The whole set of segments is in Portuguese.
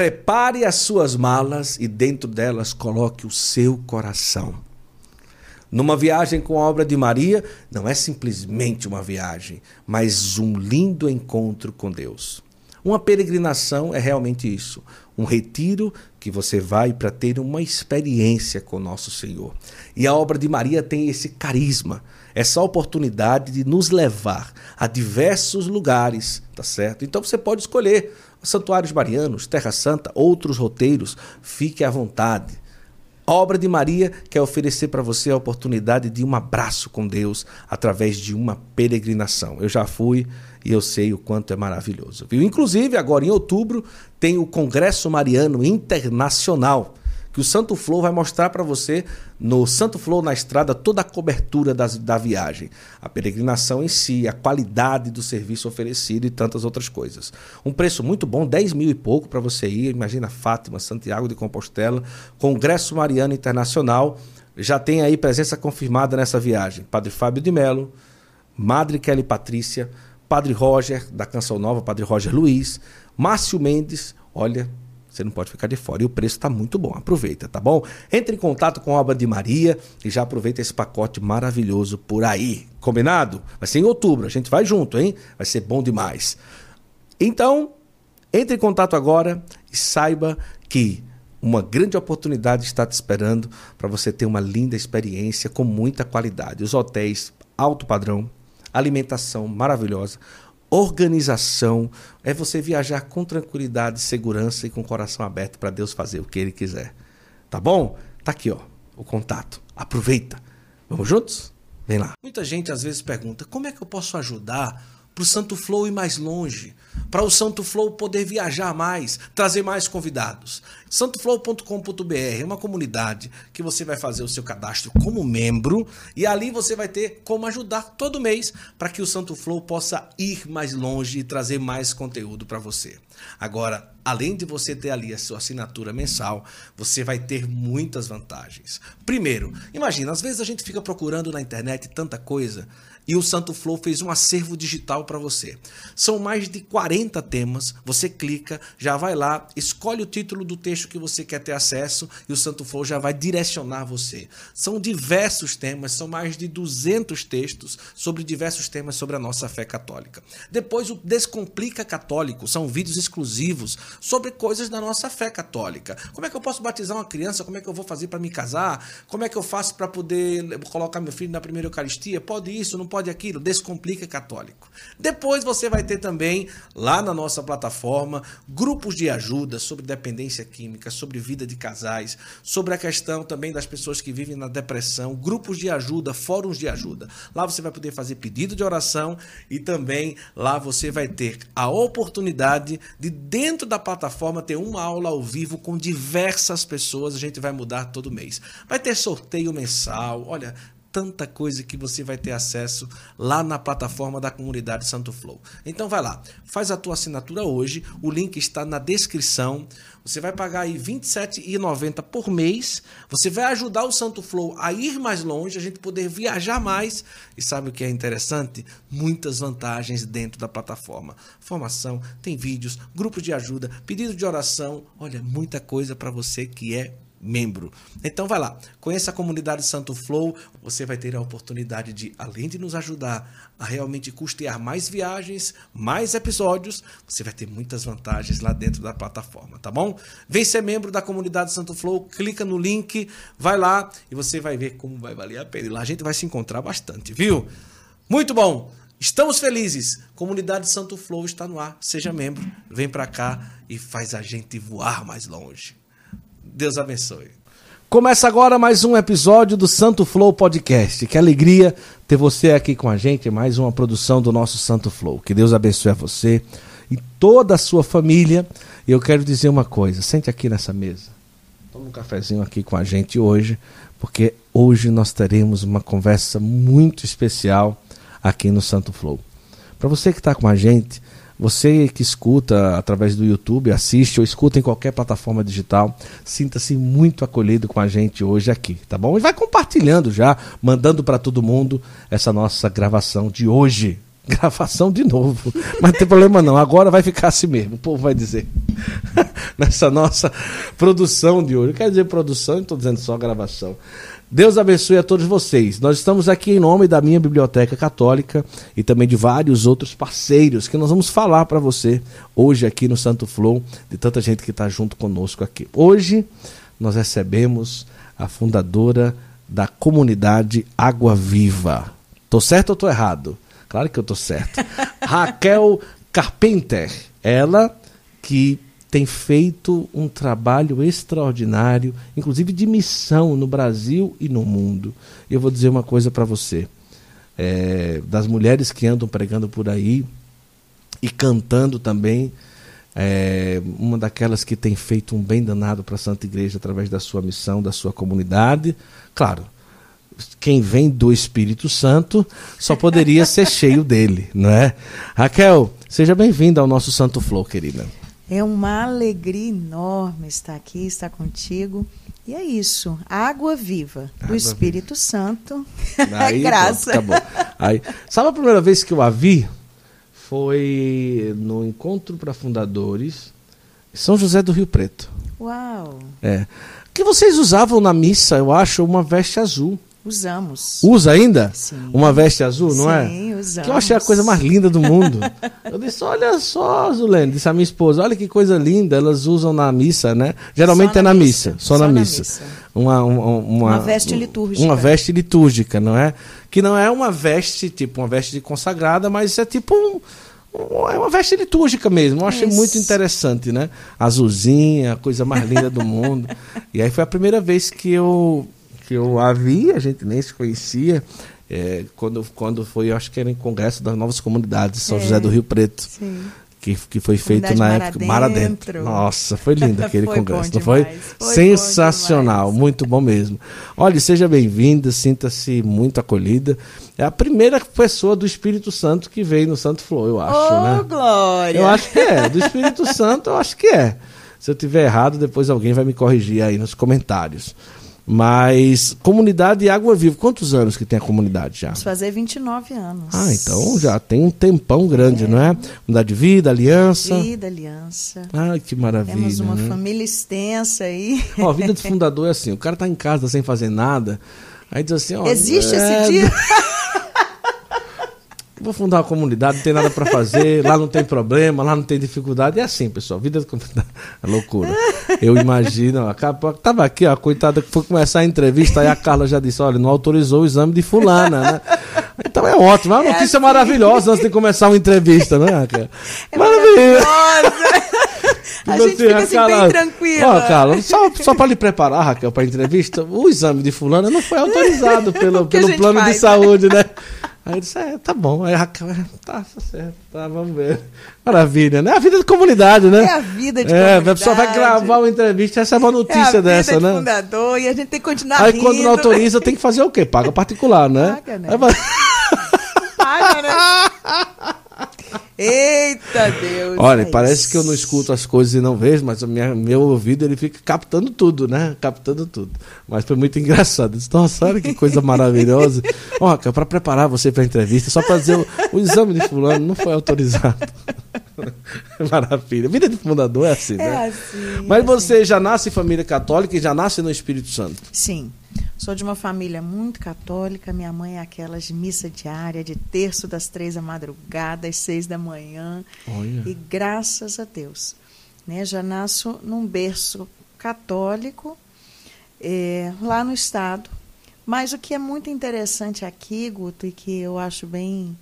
prepare as suas malas e dentro delas coloque o seu coração. Numa viagem com a obra de Maria, não é simplesmente uma viagem, mas um lindo encontro com Deus. Uma peregrinação é realmente isso, um retiro que você vai para ter uma experiência com nosso Senhor. E a obra de Maria tem esse carisma, essa oportunidade de nos levar a diversos lugares, tá certo? Então você pode escolher santuários marianos, Terra Santa, outros roteiros, fique à vontade. A obra de Maria quer oferecer para você a oportunidade de um abraço com Deus através de uma peregrinação. Eu já fui e eu sei o quanto é maravilhoso. Viu? Inclusive, agora em outubro, tem o Congresso Mariano Internacional que o Santo Flow vai mostrar para você no Santo Flow na estrada toda a cobertura das, da viagem, a peregrinação em si, a qualidade do serviço oferecido e tantas outras coisas. Um preço muito bom, 10 mil e pouco para você ir. Imagina Fátima, Santiago de Compostela, Congresso Mariano Internacional. Já tem aí presença confirmada nessa viagem. Padre Fábio de Melo, Madre Kelly Patrícia, Padre Roger, da Canção Nova, Padre Roger Luiz, Márcio Mendes, olha, você não pode ficar de fora. E o preço está muito bom. Aproveita, tá bom? Entre em contato com a obra de Maria e já aproveita esse pacote maravilhoso por aí. Combinado? Vai ser em outubro. A gente vai junto, hein? Vai ser bom demais. Então, entre em contato agora e saiba que uma grande oportunidade está te esperando para você ter uma linda experiência com muita qualidade. Os hotéis alto padrão, alimentação maravilhosa organização, é você viajar com tranquilidade, segurança e com o coração aberto para Deus fazer o que Ele quiser. Tá bom? Tá aqui, ó, o contato. Aproveita. Vamos juntos? Vem lá. Muita gente às vezes pergunta: como é que eu posso ajudar para o Santo Flow ir mais longe, para o Santo Flow poder viajar mais, trazer mais convidados. Santoflow.com.br é uma comunidade que você vai fazer o seu cadastro como membro e ali você vai ter como ajudar todo mês para que o Santo Flow possa ir mais longe e trazer mais conteúdo para você. Agora, além de você ter ali a sua assinatura mensal, você vai ter muitas vantagens. Primeiro, imagina, às vezes a gente fica procurando na internet tanta coisa e o Santo Flow fez um acervo digital para você. São mais de 40 temas, você clica, já vai lá, escolhe o título do texto que você quer ter acesso e o Santo Flow já vai direcionar você. São diversos temas, são mais de 200 textos sobre diversos temas sobre a nossa fé católica. Depois o Descomplica Católico, são vídeos exclusivos sobre coisas da nossa fé católica. Como é que eu posso batizar uma criança? Como é que eu vou fazer para me casar? Como é que eu faço para poder colocar meu filho na primeira Eucaristia? Pode isso, não pode aquilo, Descomplica Católico. Depois você vai ter também lá na nossa plataforma grupos de ajuda sobre dependência química, sobre vida de casais, sobre a questão também das pessoas que vivem na depressão, grupos de ajuda, fóruns de ajuda. Lá você vai poder fazer pedido de oração e também lá você vai ter a oportunidade de dentro da plataforma ter uma aula ao vivo com diversas pessoas, a gente vai mudar todo mês. Vai ter sorteio mensal, olha, tanta coisa que você vai ter acesso lá na plataforma da comunidade Santo Flow. Então vai lá, faz a tua assinatura hoje, o link está na descrição. Você vai pagar aí R$ 27,90 por mês. Você vai ajudar o Santo Flow a ir mais longe, a gente poder viajar mais. E sabe o que é interessante? Muitas vantagens dentro da plataforma. Formação, tem vídeos, grupos de ajuda, pedido de oração. Olha, muita coisa para você que é membro. Então vai lá, conheça a comunidade Santo Flow, você vai ter a oportunidade de, além de nos ajudar a realmente custear mais viagens, mais episódios, você vai ter muitas vantagens lá dentro da plataforma, tá bom? Vem ser membro da comunidade Santo Flow, clica no link, vai lá e você vai ver como vai valer a pena. E lá a gente vai se encontrar bastante, viu? Muito bom! Estamos felizes. Comunidade Santo Flow está no ar. Seja membro, vem para cá e faz a gente voar mais longe. Deus abençoe. Começa agora mais um episódio do Santo Flow Podcast. Que alegria ter você aqui com a gente, mais uma produção do nosso Santo Flow. Que Deus abençoe a você e toda a sua família. E eu quero dizer uma coisa: sente aqui nessa mesa. Toma um cafezinho aqui com a gente hoje, porque hoje nós teremos uma conversa muito especial aqui no Santo Flow. Para você que está com a gente, você que escuta através do YouTube, assiste ou escuta em qualquer plataforma digital, sinta-se muito acolhido com a gente hoje aqui, tá bom? E vai compartilhando já, mandando para todo mundo essa nossa gravação de hoje, gravação de novo. Mas não tem problema não, agora vai ficar assim mesmo, o povo vai dizer. Nessa nossa produção de hoje. Quer dizer produção, não estou dizendo só gravação. Deus abençoe a todos vocês. Nós estamos aqui em nome da minha Biblioteca Católica e também de vários outros parceiros que nós vamos falar para você hoje aqui no Santo Flow, de tanta gente que está junto conosco aqui. Hoje nós recebemos a fundadora da comunidade Água Viva. Tô certo ou tô errado? Claro que eu tô certo. Raquel Carpenter, ela que tem feito um trabalho extraordinário, inclusive de missão no Brasil e no mundo. E eu vou dizer uma coisa para você: é, das mulheres que andam pregando por aí e cantando também, é, uma daquelas que tem feito um bem danado para a Santa Igreja através da sua missão, da sua comunidade. Claro, quem vem do Espírito Santo só poderia ser cheio dele, não é? Raquel, seja bem-vinda ao nosso Santo Flow, querida. É uma alegria enorme estar aqui, estar contigo. E é isso, água viva água do Espírito viva. Santo. Aí, Graça. Pronto. Aí, sabe a primeira vez que eu a vi? Foi no encontro para fundadores São José do Rio Preto. Uau! É. Que vocês usavam na missa, eu acho, uma veste azul. Usamos. Usa ainda? Sim. Uma veste azul, não Sim, é? Sim, usamos. Que eu achei a coisa mais linda do mundo. eu disse, olha só, Zulene, disse a minha esposa, olha que coisa linda, elas usam na missa, né? Geralmente só é na missa, missa, só, só na, na missa. missa. Uma, uma, uma, uma veste litúrgica. Uma veste litúrgica, não é? Que não é uma veste, tipo, uma veste de consagrada, mas é tipo um, é uma veste litúrgica mesmo. Eu achei Isso. muito interessante, né? Azulzinha, a coisa mais linda do mundo. E aí foi a primeira vez que eu que eu a vi, a gente nem se conhecia. É, quando, quando foi, eu acho que era em Congresso das Novas Comunidades, São É. José do Rio Preto. Sim. Que, que foi feito na época. Mar Adentro. Adentro. Nossa, foi lindo aquele Foi congresso, não foi? Foi Sensacional, bom muito bom mesmo. Olha, seja bem-vinda, sinta-se muito acolhida. É a primeira pessoa do Espírito Santo que veio no Santo Flow, eu acho, oh, né? glória! Eu acho que é. Do Espírito Santo, eu acho que é. Se eu tiver errado, depois alguém vai me corrigir aí nos comentários. Mas, comunidade Água Viva, quantos anos que tem a comunidade já? Vamos fazer 29 anos. Ah, então já tem um tempão grande, não é? Comunidade de vida, aliança. Vida, aliança. Ai, que maravilha. Temos uma né? família extensa aí. Ó, a vida do fundador é assim: o cara tá em casa sem fazer nada, aí diz assim: ó. Existe é, esse dia? Vou fundar uma comunidade, não tem nada para fazer, lá não tem problema, lá não tem dificuldade. É assim, pessoal, vida de comunidade é loucura. Eu imagino, acaba- tava aqui, ó, a coitada que foi começar a entrevista, aí a Carla já disse, olha, não autorizou o exame de fulana, né? Então é ótimo, é uma É notícia assim. maravilhosa antes de começar uma entrevista, né, Raquel? É maravilhosa. A gente fica assim Carla, bem tranquila. Ó, Carla, só, só para lhe preparar, Raquel, para a entrevista, o exame de fulana não foi autorizado pelo, pelo plano de faz, né? saúde, né? Aí eu disse, é, tá bom. Aí a é, tá, tá certo, tá, vamos ver. Maravilha, né? A vida de comunidade, né? É a vida de É, comunidade. a pessoa vai gravar uma entrevista e recebe uma É a notícia vida dessa, de né? fundador e a gente tem que continuar Aí rindo. quando não autoriza, tem que fazer o quê? Paga particular, né? Paga, né? Aí Paga, né? Eita Deus. Olha, é parece que eu não escuto as coisas e não vejo, mas o minha, meu ouvido ele fica captando tudo, né? Captando tudo. Mas foi muito engraçado. Eu disse, Nossa, olha que coisa maravilhosa. Ó, para preparar você para a entrevista, só para dizer o, o exame de fulano não foi autorizado. Maravilha. Vida de fundador é assim, É né? assim. Mas é você já nasce em família católica e já nasce no Espírito Santo. Sim. Sou de uma família muito católica. Minha mãe é aquelas de missa diária, de terço das três da madrugada, às seis da manhã. Olha. E graças a Deus. Né, já nasço num berço católico, eh, lá no estado. Mas o que é muito interessante aqui, Guto, e que eu acho bem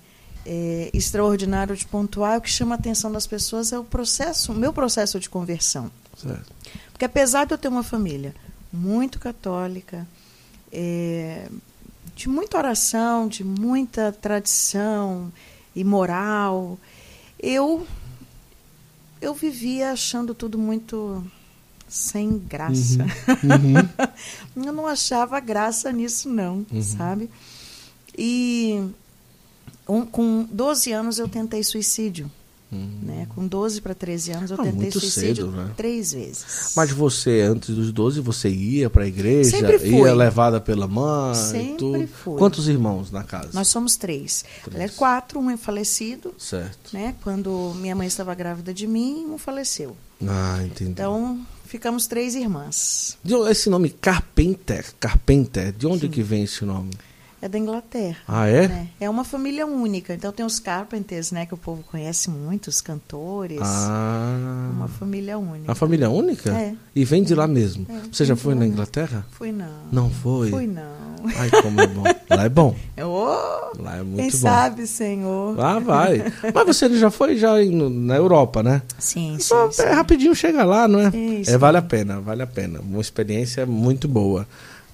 eh, extraordinário de pontuar, o que chama a atenção das pessoas é o processo, o meu processo de conversão. Certo. Porque apesar de eu ter uma família muito católica, é, de muita oração, de muita tradição e moral, eu eu vivia achando tudo muito sem graça. Uhum. eu não achava graça nisso não, Uhum. sabe? E um- com 12 anos eu tentei suicídio. Uhum. Né? Com 12 para 13 anos, eu ah, tentei suicídio cedo, né? três vezes. Mas você, antes dos 12, você ia para a igreja? Sempre fui. Ia levada pela mãe? Sempre fui. Quantos irmãos na casa? Nós somos três. Três. Aliás, quatro, um é falecido. Certo. Né? Quando minha mãe estava grávida de mim, um faleceu. Ah, entendi. Então, ficamos três irmãs. Esse nome Carpenter, Carpenter, de onde Sim. que vem esse nome? É da Inglaterra. Ah, é? Né? É uma família única. Então tem os Carpenters, né, que o povo conhece muito, os cantores. Ah. Uma família única. Uma família única? É. E vem de lá mesmo. É, Você já foi lá na. Inglaterra? Fui não. Não foi? Fui não. Ai, como é bom. Lá é bom. Oh, Lá é muito quem bom. sabe, Senhor. Ah, vai. Mas você já foi já na Europa, né? Sim, sim, Só sim. é rapidinho chega lá, não é? Isso. É, vale a pena, vale a pena. Uma experiência muito boa.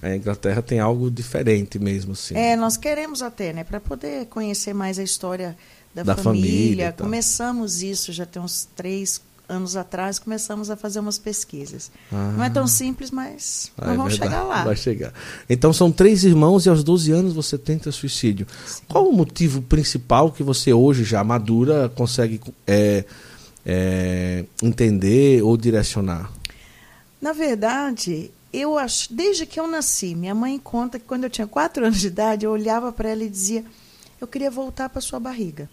A Inglaterra tem algo diferente mesmo, assim. É, nós queremos até, né, para poder conhecer mais a história da, Da família família. Começamos isso já tem uns três anos atrás, começamos a fazer umas pesquisas. Ah. Não é tão simples, mas Ah, nós é vamos chegar lá. Vai chegar. Então são três irmãos e aos 12 anos você tenta suicídio. Qual o motivo principal que você hoje, já madura, consegue é, é, entender ou direcionar? Na verdade, eu acho, desde que eu nasci, minha mãe conta que quando eu tinha quatro anos de idade, eu olhava para ela e dizia: Eu queria voltar para sua barriga.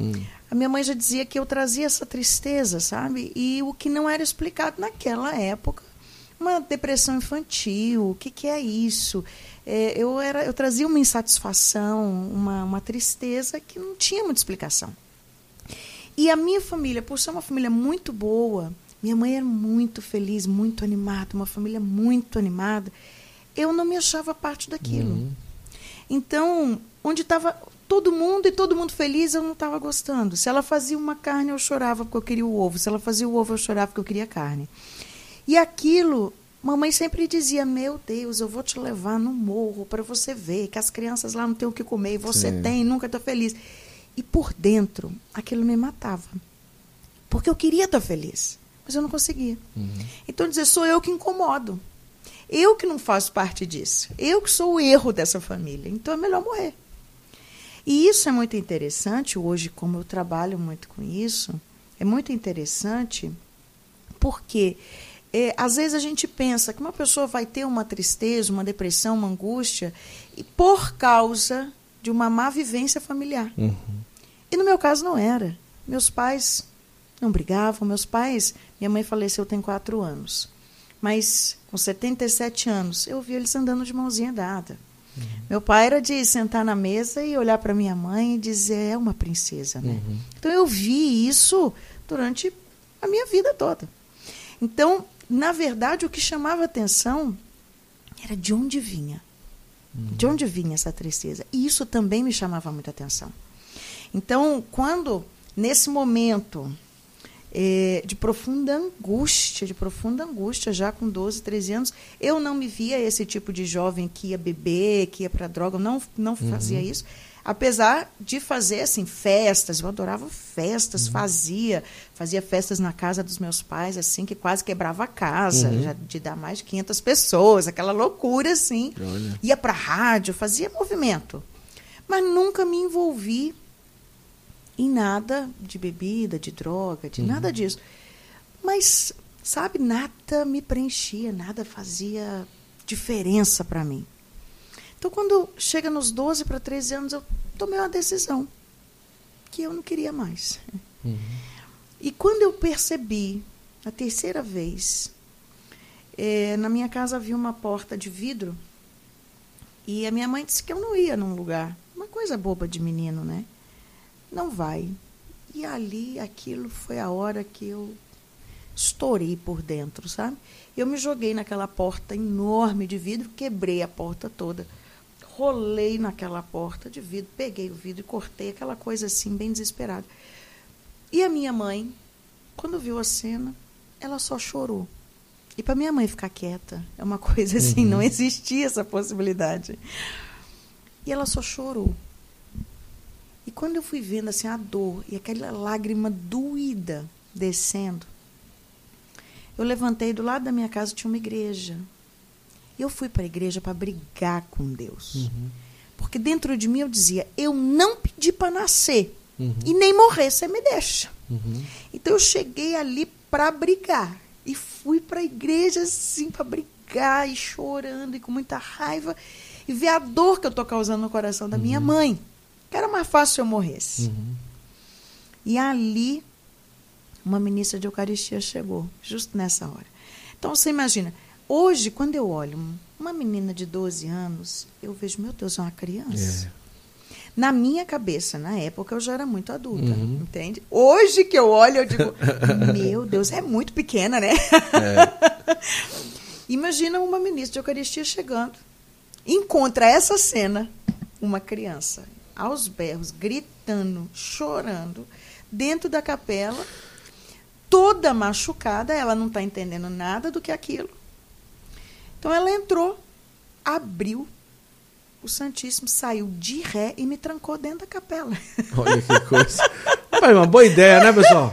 Hum. A minha mãe já dizia que eu trazia essa tristeza, sabe? E o que não era explicado naquela época, uma depressão infantil, o que, que é isso? É, eu, era, eu trazia uma insatisfação, uma, uma tristeza que não tinha muita explicação. E a minha família, por ser uma família muito boa, minha mãe era muito feliz, muito animada, uma família muito animada, eu não me achava parte daquilo. Uhum. Então, onde estava todo mundo e todo mundo feliz, eu não estava gostando. Se ela fazia uma carne, eu chorava porque eu queria o ovo. Se ela fazia o ovo, eu chorava porque eu queria carne. E aquilo, mamãe sempre dizia: Meu Deus, eu vou te levar no morro para você ver que as crianças lá não têm o que comer e você Sim. tem, nunca está feliz. E por dentro, aquilo me matava. Porque eu queria estar feliz, mas eu não conseguia. Então, dizer, sou eu que incomodo. Eu que não faço parte disso. Eu que sou o erro dessa família. Então é melhor morrer. E isso é muito interessante, hoje, como eu trabalho muito com isso, é muito interessante porque é, às vezes a gente pensa que uma pessoa vai ter uma tristeza, uma depressão, uma angústia, e por causa de uma má vivência familiar. Uhum. E no meu caso não era. Meus pais não brigavam. Meus pais, minha mãe faleceu tem quatro anos. Mas com 77 anos, eu vi eles andando de mãozinha dada. Meu pai era de sentar na mesa e olhar para minha mãe e dizer, é uma princesa, né? Uhum. Então eu vi isso durante a minha vida toda. Então, na verdade, o que chamava atenção era de onde vinha. De onde vinha essa tristeza? E isso também me chamava muita atenção. Então, quando, nesse momento eh, de profunda angústia, de profunda angústia, já com 12, 13 anos, eu não me via esse tipo de jovem que ia beber, que ia para droga, eu não, não fazia isso. Apesar de fazer assim festas, eu adorava festas, fazia, fazia festas na casa dos meus pais assim que quase quebrava a casa, Uhum. já de dar mais de 500 pessoas, aquela loucura assim. Olha. Ia para rádio, fazia movimento. Mas nunca me envolvi em nada de bebida, de droga, de nada disso. Mas, sabe, nada me preenchia, nada fazia diferença para mim. Então, quando chega nos 12 para 13 anos, eu tomei uma decisão que eu não queria mais. E quando eu percebi, a terceira vez, eh, na minha casa havia uma porta de vidro e a minha mãe disse que eu não ia num lugar. Uma coisa boba de menino, né? Não vai. E ali, aquilo foi a hora que eu estourei por dentro, sabe? Eu me joguei naquela porta enorme de vidro, quebrei a porta toda, rolei naquela porta de vidro, peguei o vidro e cortei aquela coisa assim, bem desesperada. E a minha mãe, quando viu a cena, ela só chorou. E para minha mãe ficar quieta, é uma coisa assim, não existia essa possibilidade. E ela só chorou. E quando eu fui vendo assim a dor e aquela lágrima doída descendo, eu levantei do lado da minha casa tinha uma igreja. E eu fui para a igreja para brigar com Deus. Porque dentro de mim eu dizia: eu não pedi para nascer Uhum. e nem morrer, você me deixa. Uhum. Então eu cheguei ali para brigar e fui para a igreja assim para brigar e chorando e com muita raiva e ver a dor que eu tô causando no coração da uhum. minha mãe. Que era mais fácil se eu morresse. Uhum. E ali uma ministra de Eucaristia chegou, justo nessa hora. Então você imagina, hoje quando eu olho uma menina de 12 anos, eu vejo, meu Deus, é uma criança. É. Na minha cabeça, na época, eu já era muito adulta, uhum. entende? Hoje que eu olho, eu digo, meu Deus, é muito pequena, né? É. Imagina uma ministra de Eucaristia chegando, encontra essa cena, uma criança, aos berros, gritando, chorando, dentro da capela, toda machucada, ela não está entendendo nada do que é aquilo. Então ela entrou, abriu o Santíssimo saiu de ré e me trancou dentro da capela. Olha que coisa. É uma boa ideia, né, pessoal?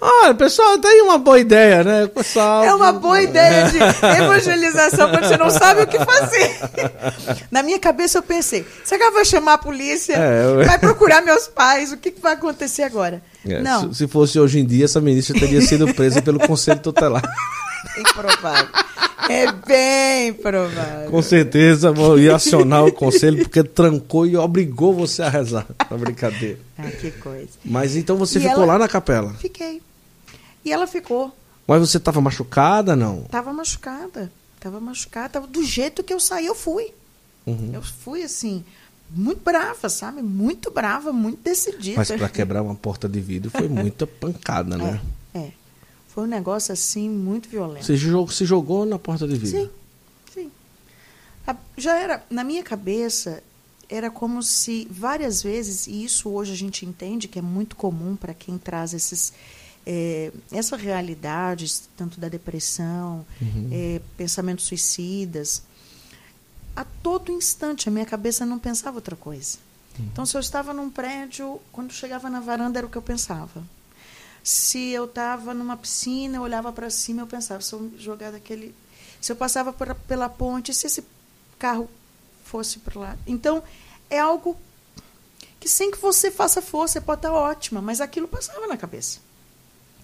Olha, pessoal, tem uma boa ideia, né? Pessoal, é uma boa ideia de evangelização quando você não sabe o que fazer. Na minha cabeça eu pensei, será que eu vou chamar a polícia? É, eu... Vai procurar meus pais? O que, que vai acontecer agora? É, não. Se, se, fosse hoje em dia, essa ministra teria sido presa pelo Conselho Tutelar. Improvável. É bem provável. Com certeza vou ir acionar o conselho, porque trancou e obrigou você a rezar. Na brincadeira. Ah, que coisa. Mas então você e ficou lá na capela? Fiquei. E ela ficou. Mas você estava machucada, não? Estava machucada. Estava machucada. Tava do jeito que eu saí, eu fui. Uhum. Eu fui assim, muito brava, sabe? Muito brava, muito decidida. Mas para quebrar uma porta de vidro foi muita pancada, né? É, é. Foi um negócio assim muito violento. Você jogou, se jogou na porta de vidro? Sim, sim. Já era, na minha cabeça, era como se várias vezes, e isso hoje a gente entende que é muito comum para quem traz esses, é, essa realidade, tanto da depressão, uhum. é, pensamentos suicidas, a todo instante a minha cabeça não pensava outra coisa. Uhum. Então, se eu estava num prédio, quando chegava na varanda era o que eu pensava. Se eu estava numa piscina, eu olhava para cima, eu pensava, se eu jogar daquele. Se eu passava por, pela ponte, se esse carro fosse para lá. Então, é algo que sem que você faça força, pode estar ótima, mas aquilo passava na cabeça.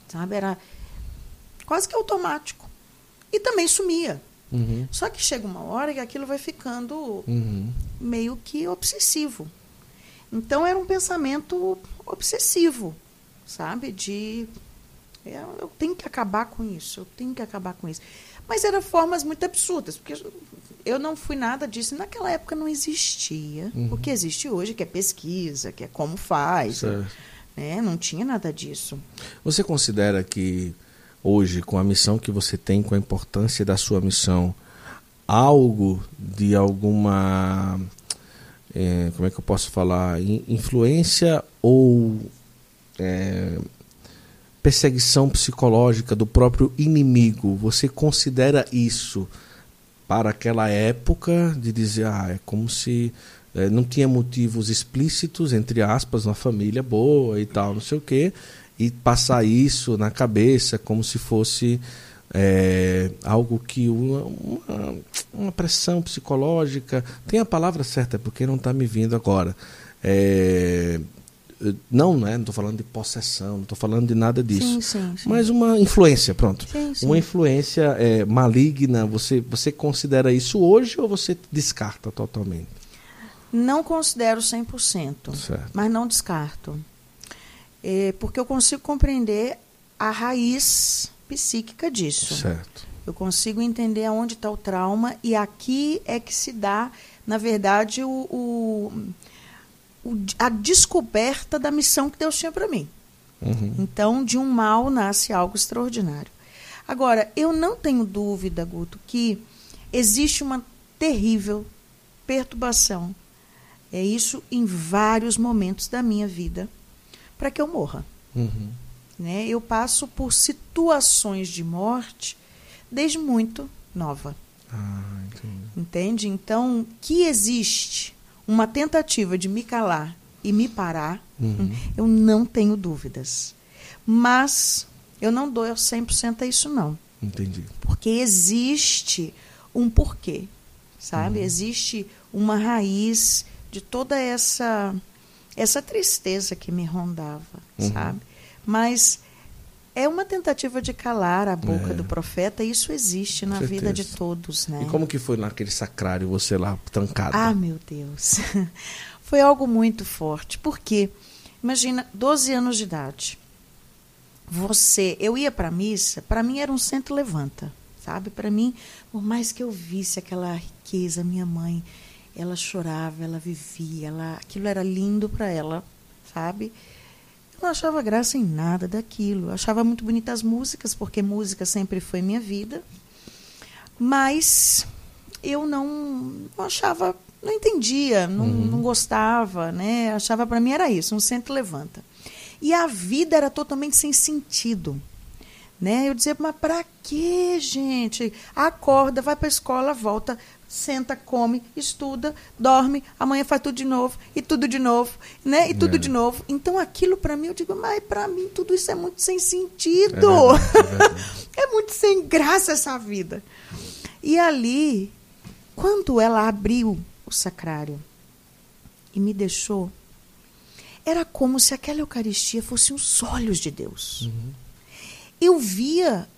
Sabe? Era quase que automático. E também sumia. Uhum. Só que chega uma hora que aquilo vai ficando uhum. meio que obsessivo. Então era um pensamento obsessivo sabe? De é, eu tenho que acabar com isso, eu tenho que acabar com isso. Mas eram formas muito absurdas, porque eu não fui nada disso. Naquela época não existia uhum. o que existe hoje, que é pesquisa, que é como faz. Né? Não tinha nada disso. Você considera que hoje, com a missão que você tem, com a importância da sua missão, algo de alguma. É, como é que eu posso falar? Influência ou é, perseguição psicológica do próprio inimigo, você considera isso para aquela época de dizer, ah, é como se é, não tinha motivos explícitos, entre aspas, uma família boa e tal, não sei o quê, e passar isso na cabeça como se fosse é, algo que uma, uma, uma, pressão psicológica tem a palavra certa porque não está me vindo agora é, não, né? Não estou falando de possessão, não estou falando de nada disso. Sim, sim, sim. Mas uma influência, pronto. Uma influência é, maligna, você, você considera isso hoje ou você descarta totalmente? Não considero 100%, certo. mas não descarto. É, porque eu consigo compreender a raiz psíquica disso. Certo. Eu consigo entender aonde está o trauma e aqui é que se dá, na verdade, o, o a descoberta da missão que Deus tinha para mim. Uhum. Então, de um mal nasce algo extraordinário. Agora, eu não tenho dúvida, Guto, que existe uma terrível perturbação. É isso em vários momentos da minha vida para que eu morra. Uhum. Né? Eu passo por situações de morte desde muito nova. Ah, Entende? Então, que existe uma tentativa de me calar e me parar, uhum. eu não tenho dúvidas. Mas eu não dou 100% a isso, não. Entendi. Porque existe um porquê, sabe? Uhum. Existe uma raiz de toda essa essa tristeza que me rondava, uhum. sabe? Mas é uma tentativa de calar a boca É. do profeta, e isso existe na vida de todos, né? E como que foi naquele sacrário, você lá trancada? Ah, meu Deus. Foi algo muito forte. Porque, imagina, 12 anos de idade. Você, eu ia para a missa, para mim era um centro levanta, sabe? Para mim, por mais que eu visse aquela riqueza, minha mãe, ela chorava, ela vivia, ela, aquilo era lindo para ela, sabe? Eu não achava graça em nada daquilo. Eu achava muito bonitas as músicas, porque música sempre foi minha vida. Mas eu não, não achava, não entendia, não, não gostava, né? Achava para mim era isso, um centro levanta. E a vida era totalmente sem sentido. Né? Eu dizia, mas para quê, gente? Acorda, vai para a escola, volta, senta, come, estuda, dorme, amanhã faz tudo de novo, e tudo de novo, né? E tudo É. de novo. Então aquilo para mim, eu digo, mas para mim tudo isso é muito sem É sentido. é verdade. É muito sem graça essa vida. E ali, quando ela abriu o sacrário e me deixou, era como se aquela Eucaristia fosse os olhos de Deus. Eu via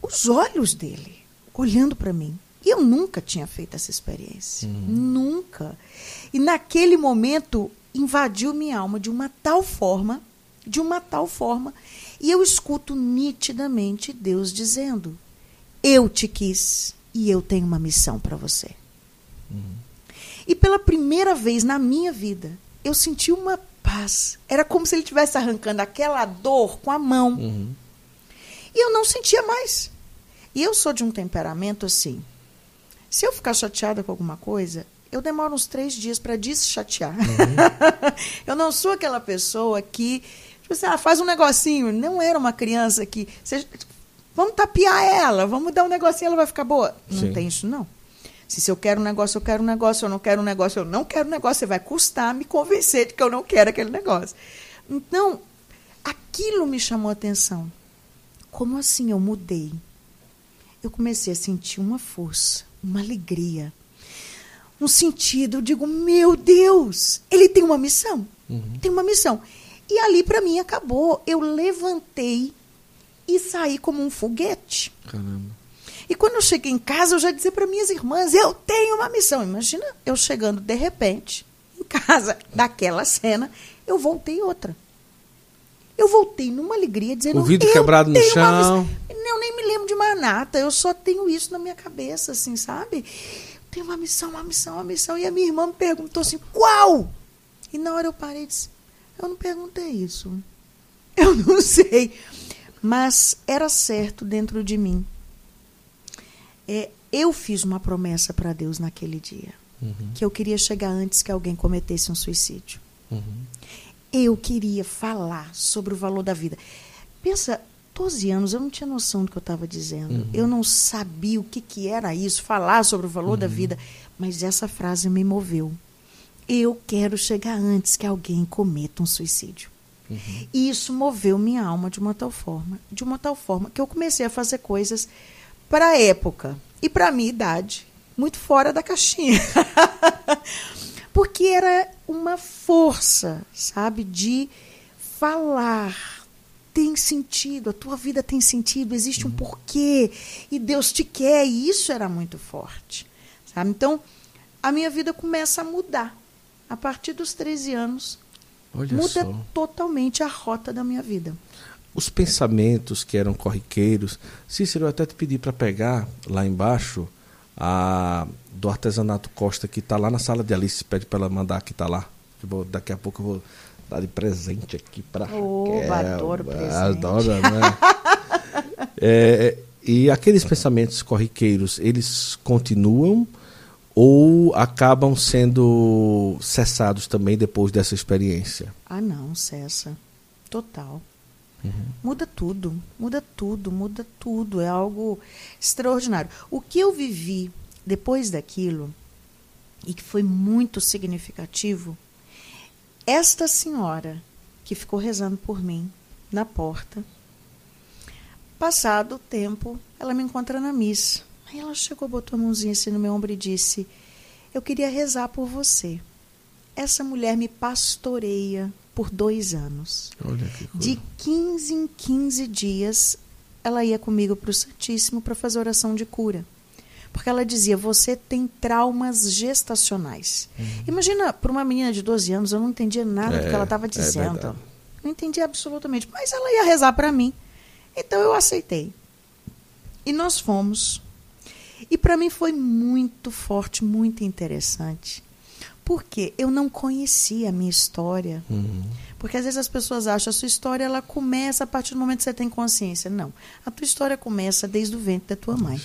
os olhos dele olhando para mim. E eu nunca tinha feito essa experiência. Nunca. E naquele momento invadiu minha alma de uma tal forma, de uma tal forma, e eu escuto nitidamente Deus dizendo: Eu te quis e eu tenho uma missão para você. E pela primeira vez na minha vida, eu senti uma paz. Era como se ele estivesse arrancando aquela dor com a mão. Uhum. E eu não sentia mais. E eu sou de um temperamento assim. Se eu ficar chateada com alguma coisa, eu demoro uns três dias para deschatear. eu não sou aquela pessoa que, tipo assim, ah, faz um negocinho. Não era uma criança que. Você, vamos tapear ela, vamos dar um negocinho, ela vai ficar boa. Sim. Não tem isso, não. Se, se eu quero um negócio, eu quero um negócio. Eu não quero um negócio, eu não quero um negócio. Você vai custar me convencer de que eu não quero aquele negócio. Então, aquilo me chamou a atenção. Como assim eu mudei? Eu comecei a sentir uma força, uma alegria, um sentido. Eu digo, meu Deus, ele tem uma missão. Tem uma missão. E ali para mim acabou. Eu levantei e saí como um foguete. Caramba. E quando eu cheguei em casa, eu já dizia para minhas irmãs: eu tenho uma missão. Imagina eu chegando de repente em casa daquela cena, eu voltei outra. Eu voltei numa alegria dizendo: O vidro quebrado no chão. Eu nem me lembro de mais nada. Eu só tenho isso na minha cabeça, assim, sabe? Tenho uma missão, uma missão, uma missão. E a minha irmã me perguntou assim: qual? E na hora eu parei e disse: eu não perguntei isso. Eu não sei. Mas era certo dentro de mim. É, eu fiz uma promessa para Deus naquele dia. Que eu queria chegar antes que alguém cometesse um suicídio. Eu queria falar sobre o valor da vida. Pensa, 12 anos, eu não tinha noção do que eu estava dizendo. Eu não sabia o que, que era isso, falar sobre o valor da vida. Mas essa frase me moveu. Eu quero chegar antes que alguém cometa um suicídio. E isso moveu minha alma de uma tal forma, de uma tal forma que eu comecei a fazer coisas para a época e para a minha idade, muito fora da caixinha. Porque era uma força, sabe, de falar. Tem sentido, a tua vida tem sentido, existe um porquê e Deus te quer, e isso era muito forte, sabe? Então, a minha vida começa a mudar. A partir dos 13 anos, Olha muda só. totalmente a rota da minha vida. Os pensamentos que eram corriqueiros. Cícero, eu até te pedi para pegar lá embaixo a do artesanato Costa que está lá na sala de Alice. Pede para ela mandar que está lá. Vou- daqui a pouco eu vou dar de presente aqui para Oba, adoro presente. Adoro, né? É, e aqueles pensamentos corriqueiros, eles continuam ou acabam sendo cessados também depois dessa experiência? Ah, não, cessa. Total. Muda tudo, muda tudo, muda tudo. É algo extraordinário. O que eu vivi depois daquilo, e que foi muito significativo, esta senhora que ficou rezando por mim na porta, passado o tempo, ela me encontra na missa. Aí ela chegou, botou a mãozinha assim no meu ombro e disse: Eu queria rezar por você. Essa mulher me pastoreia por dois anos. De 15 em 15 dias, ela ia comigo para o Santíssimo para fazer oração de cura. Porque ela dizia: Você tem traumas gestacionais. Uhum. Imagina, para uma menina de 12 anos, eu não entendia nada é, do que ela estava é dizendo. É não entendia absolutamente. Mas ela ia rezar para mim. Então eu aceitei. E nós fomos. E para mim foi muito forte, muito interessante. Porque eu não conhecia a minha história. Uhum. Porque às vezes as pessoas acham que a sua história ela começa a partir do momento que você tem consciência. Não. A tua história começa desde o ventre da tua mãe.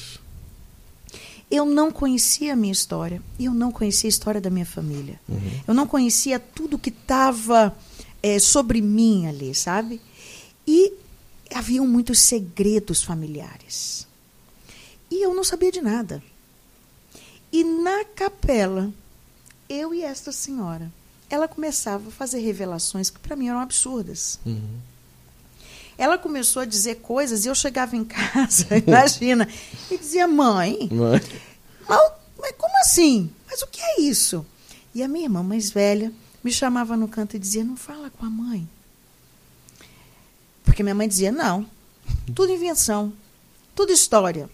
Eu não conhecia a minha história. Eu não conhecia a história da minha família. Uhum. Eu não conhecia tudo que estava é, sobre mim ali, sabe? E haviam muitos segredos familiares. E eu não sabia de nada. E na capela, eu e esta senhora, ela começava a fazer revelações que para mim eram absurdas. Uhum. Ela começou a dizer coisas e eu chegava em casa, imagina, e dizia: Mãe, mãe. Mas, mas como assim? Mas o que é isso? E a minha irmã mais velha me chamava no canto e dizia: Não fala com a mãe. Porque minha mãe dizia: Não, tudo invenção, tudo história.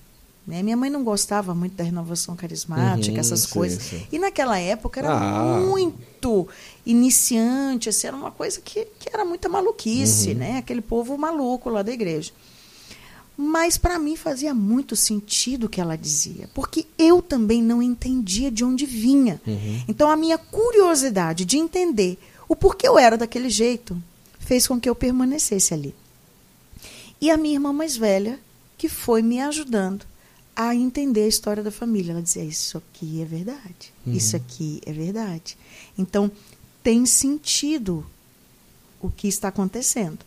Né? Minha mãe não gostava muito da renovação carismática, uhum, essas sim, coisas. Sim. E naquela época era ah. muito iniciante, assim, era uma coisa que, que era muita maluquice, uhum. né? Aquele povo maluco lá da igreja. Mas para mim fazia muito sentido o que ela dizia, porque eu também não entendia de onde vinha. Uhum. Então a minha curiosidade de entender o porquê eu era daquele jeito fez com que eu permanecesse ali. E a minha irmã mais velha, que foi me ajudando a entender a história da família. Ela dizia: Isso aqui é verdade, uhum. isso aqui é verdade. Então, tem sentido o que está acontecendo.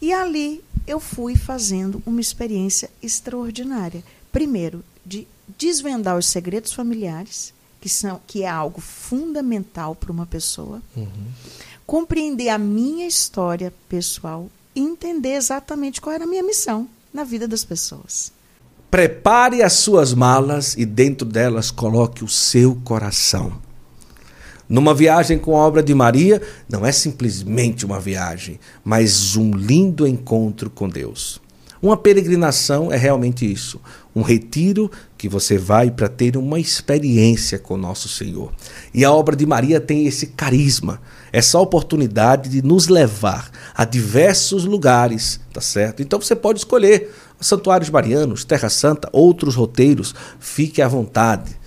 E ali eu fui fazendo uma experiência extraordinária. Primeiro, de desvendar os segredos familiares, que, são, que é algo fundamental para uma pessoa, uhum. compreender a minha história pessoal e entender exatamente qual era a minha missão na vida das pessoas. Prepare as suas malas e dentro delas coloque o seu coração. Numa viagem com a obra de Maria, não é simplesmente uma viagem, mas um lindo encontro com Deus. Uma peregrinação é realmente isso, um retiro que você vai para ter uma experiência com nosso Senhor. E a obra de Maria tem esse carisma, essa oportunidade de nos levar a diversos lugares, tá certo? Então você pode escolher santuários marianos, Terra Santa, outros roteiros, fique à vontade.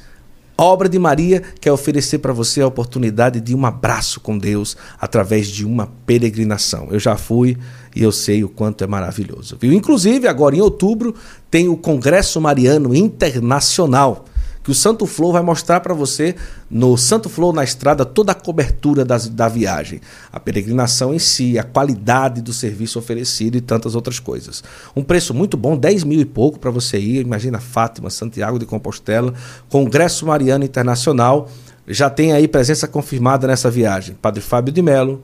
A obra de Maria quer oferecer para você a oportunidade de um abraço com Deus através de uma peregrinação. Eu já fui e eu sei o quanto é maravilhoso. Viu? Inclusive, agora em outubro, tem o Congresso Mariano Internacional que o Santo Flow vai mostrar para você no Santo Flow na estrada toda a cobertura das, da viagem, a peregrinação em si, a qualidade do serviço oferecido e tantas outras coisas. Um preço muito bom, 10 mil e pouco para você ir. Imagina Fátima, Santiago de Compostela, Congresso Mariano Internacional. Já tem aí presença confirmada nessa viagem. Padre Fábio de Melo,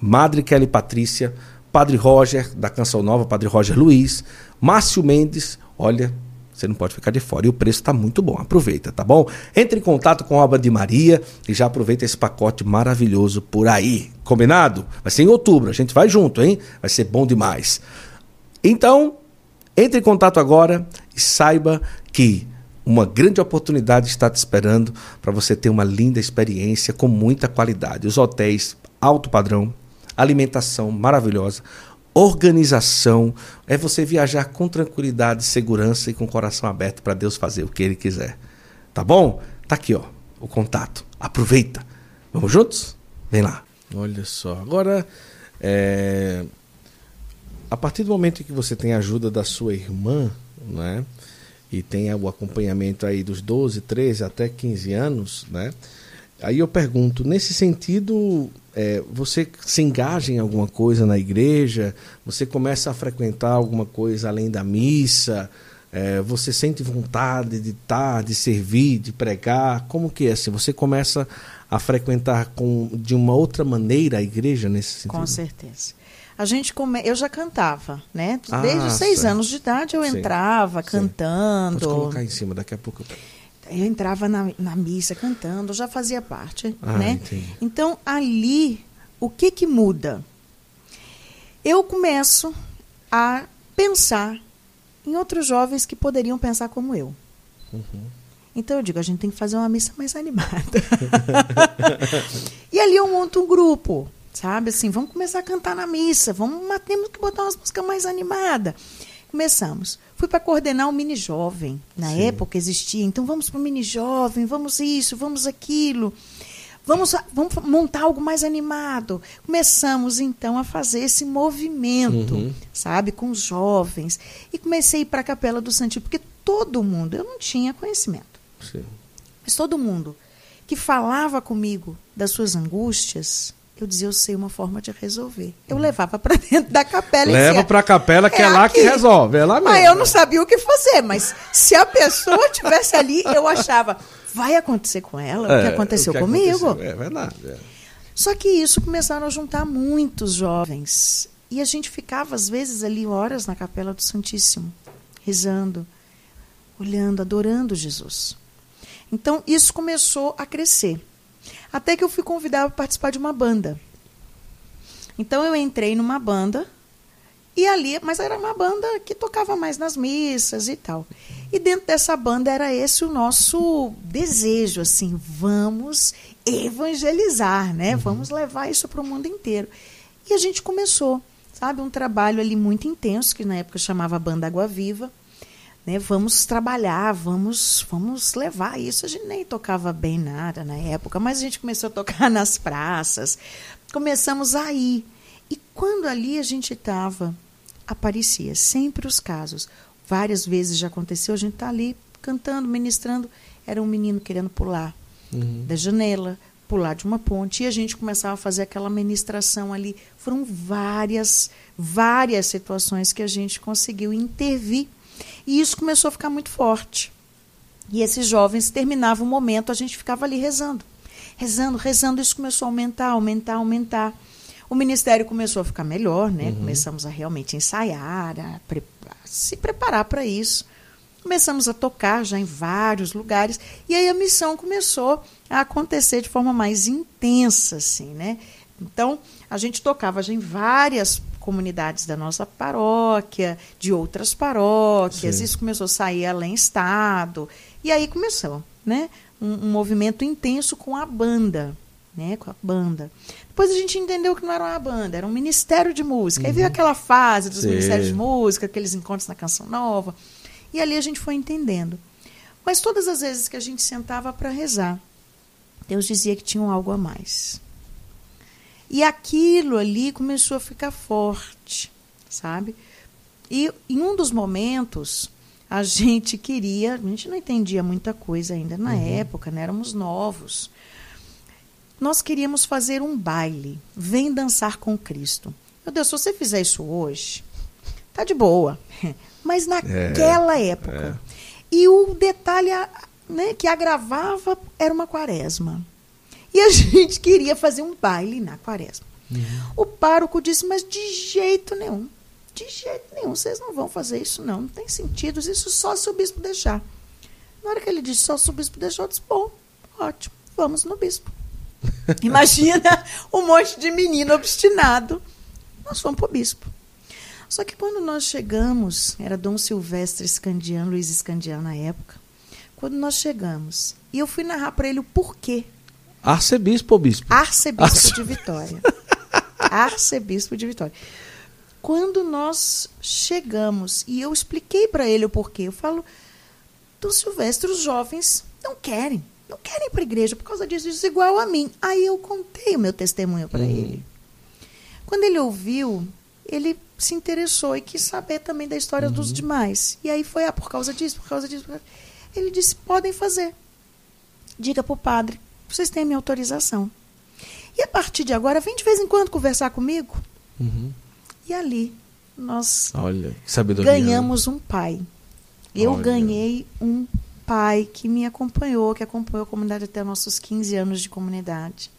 Madre Kelly Patrícia, Padre Roger, da Canção Nova, Padre Roger Luiz, Márcio Mendes, olha, você não pode ficar de fora. E o preço está muito bom. Aproveita, tá bom? Entre em contato com a Obra de Maria e já aproveita esse pacote maravilhoso por aí. Combinado? Vai ser em outubro. A gente vai junto, hein? Vai ser bom demais. Então, entre em contato agora e saiba que uma grande oportunidade está te esperando para você ter uma linda experiência com muita qualidade. Os hotéis alto padrão, alimentação maravilhosa organização, é você viajar com tranquilidade, segurança e com o coração aberto para Deus fazer o que Ele quiser. Tá bom? Tá aqui, ó, o contato. Aproveita. Vamos juntos? Vem lá. Olha só. Agora, é... a partir do momento em que você tem a ajuda da sua irmã, né? E tem o acompanhamento aí dos 12, 13 até 15 anos, né? Aí eu pergunto, nesse sentido, é, você se engaja em alguma coisa na igreja? Você começa a frequentar alguma coisa além da missa? É, você sente vontade de estar, de servir, de pregar? Como que é assim? Você começa a frequentar com, de uma outra maneira a igreja nesse sentido? Com certeza. A gente come... Eu já cantava, né? Desde ah, os seis certo. anos de idade eu Sim. entrava Sim. cantando. Pode colocar em cima, daqui a pouco eu Eu entrava na, na missa cantando, já fazia parte, Ah, né? entendi. Então ali, o que que muda? Eu começo a pensar em outros jovens que poderiam pensar como eu. Então eu digo, a gente tem que fazer uma missa mais animada. e ali eu monto um grupo, sabe? Assim, vamos começar a cantar na missa, vamos, temos que botar umas músicas mais animadas. Começamos. Fui para coordenar o mini jovem. Na Sim. época existia. Então vamos para o mini jovem, vamos isso, vamos aquilo. Vamos, vamos montar algo mais animado. Começamos então a fazer esse movimento, Uhum. sabe, com os jovens. E comecei a ir para a Capela do Santinho, porque todo mundo, eu não tinha conhecimento, Sim. mas todo mundo que falava comigo das suas angústias, eu dizia, eu sei uma forma de resolver. Eu levava para dentro da capela Leva dizia, pra capela que é, "É lá que aqui." resolve. É lá mesmo. Mas eu não sabia o que fazer, mas se a pessoa tivesse ali, eu achava, vai acontecer com ela o que É, aconteceu o que comigo. aconteceu, É verdade. é. Só que isso começaram a juntar muitos jovens. E a gente ficava, às vezes, ali horas na Capela do Santíssimo, rezando, olhando, adorando Jesus. Então, isso começou a crescer. Até que eu fui convidada para participar de uma banda. Então, eu entrei numa banda, e ali, mas era uma banda que tocava mais nas missas e tal. E dentro dessa banda era esse o nosso desejo, assim, vamos evangelizar, né? Vamos levar isso para o mundo inteiro. E a gente começou, sabe, um trabalho ali muito intenso, que na época chamava Banda Água Viva. Né? Vamos trabalhar, vamos, vamos levar isso. A gente nem tocava bem nada na época, mas a gente começou a tocar nas praças. Começamos a ir. E quando ali a gente estava, aparecia sempre os casos. Várias vezes já aconteceu, a gente está ali cantando, ministrando. Era um menino querendo pular Uhum. da janela, pular de uma ponte, e a gente começava a fazer aquela ministração ali. Foram várias, várias situações que a gente conseguiu intervir. E isso começou a ficar muito forte. E esses jovens terminavam o momento, a gente ficava ali rezando. Rezando, rezando, isso começou a aumentar, aumentar, aumentar. O ministério começou a ficar melhor, né? Começamos a realmente ensaiar, a, pre- a se preparar para isso. Começamos a tocar já em vários lugares. E aí a missão começou a acontecer de forma mais intensa, assim, né? Então, a gente tocava já em várias comunidades da nossa paróquia, de outras paróquias. Sim. Isso começou a sair além estado. E aí começou, né? Um, um movimento intenso com a banda, né? Com a banda. Depois a gente entendeu que não era uma banda, era um ministério de música. Aí veio aquela fase dos Sim. ministérios de música, aqueles encontros na Canção Nova. E ali a gente foi entendendo. Mas todas as vezes que a gente sentava para rezar, Deus dizia que tinha algo a mais. E aquilo ali começou a ficar forte, sabe? E em um dos momentos, a gente queria, a gente não entendia muita coisa ainda na época, né? éramos novos. Nós queríamos fazer um baile, vem dançar com Cristo. Meu Deus, se você fizer isso hoje, tá de boa. Mas naquela época. E o detalhe né, que agravava era uma quaresma. E a gente queria fazer um baile na quaresma. O pároco disse, mas de jeito nenhum. De jeito nenhum, vocês não vão fazer isso, não. Não tem sentido, isso só se o bispo deixar. Na hora que ele disse só se o bispo deixar, eu disse, bom, ótimo, vamos no bispo. Imagina um monte de menino obstinado. Nós fomos para o bispo. Só que quando nós chegamos, era Dom Silvestre Scandiano, Luiz Scandiano na época. Quando nós chegamos, e eu fui narrar para ele o porquê. Arcebispo ou bispo? Arcebispo Arce- de Vitória. Arcebispo de Vitória. Quando nós chegamos, e eu expliquei para ele o porquê, eu falo, Dom Silvestre, os jovens não querem, não querem ir para a igreja por causa disso, isso igual a mim. Aí eu contei o meu testemunho para Uhum. ele. Quando ele ouviu, ele se interessou e quis saber também da história dos demais. E aí foi, ah, por causa disso, por causa disso. por causa- Ele disse, podem fazer. Diga para o padre, vocês têm a minha autorização. E a partir de agora, vem de vez em quando conversar comigo. Uhum. E ali, nós Olha, né? ganhamos um pai. Eu Olha. ganhei um pai que me acompanhou, que acompanhou a comunidade até nossos 15 anos de comunidade.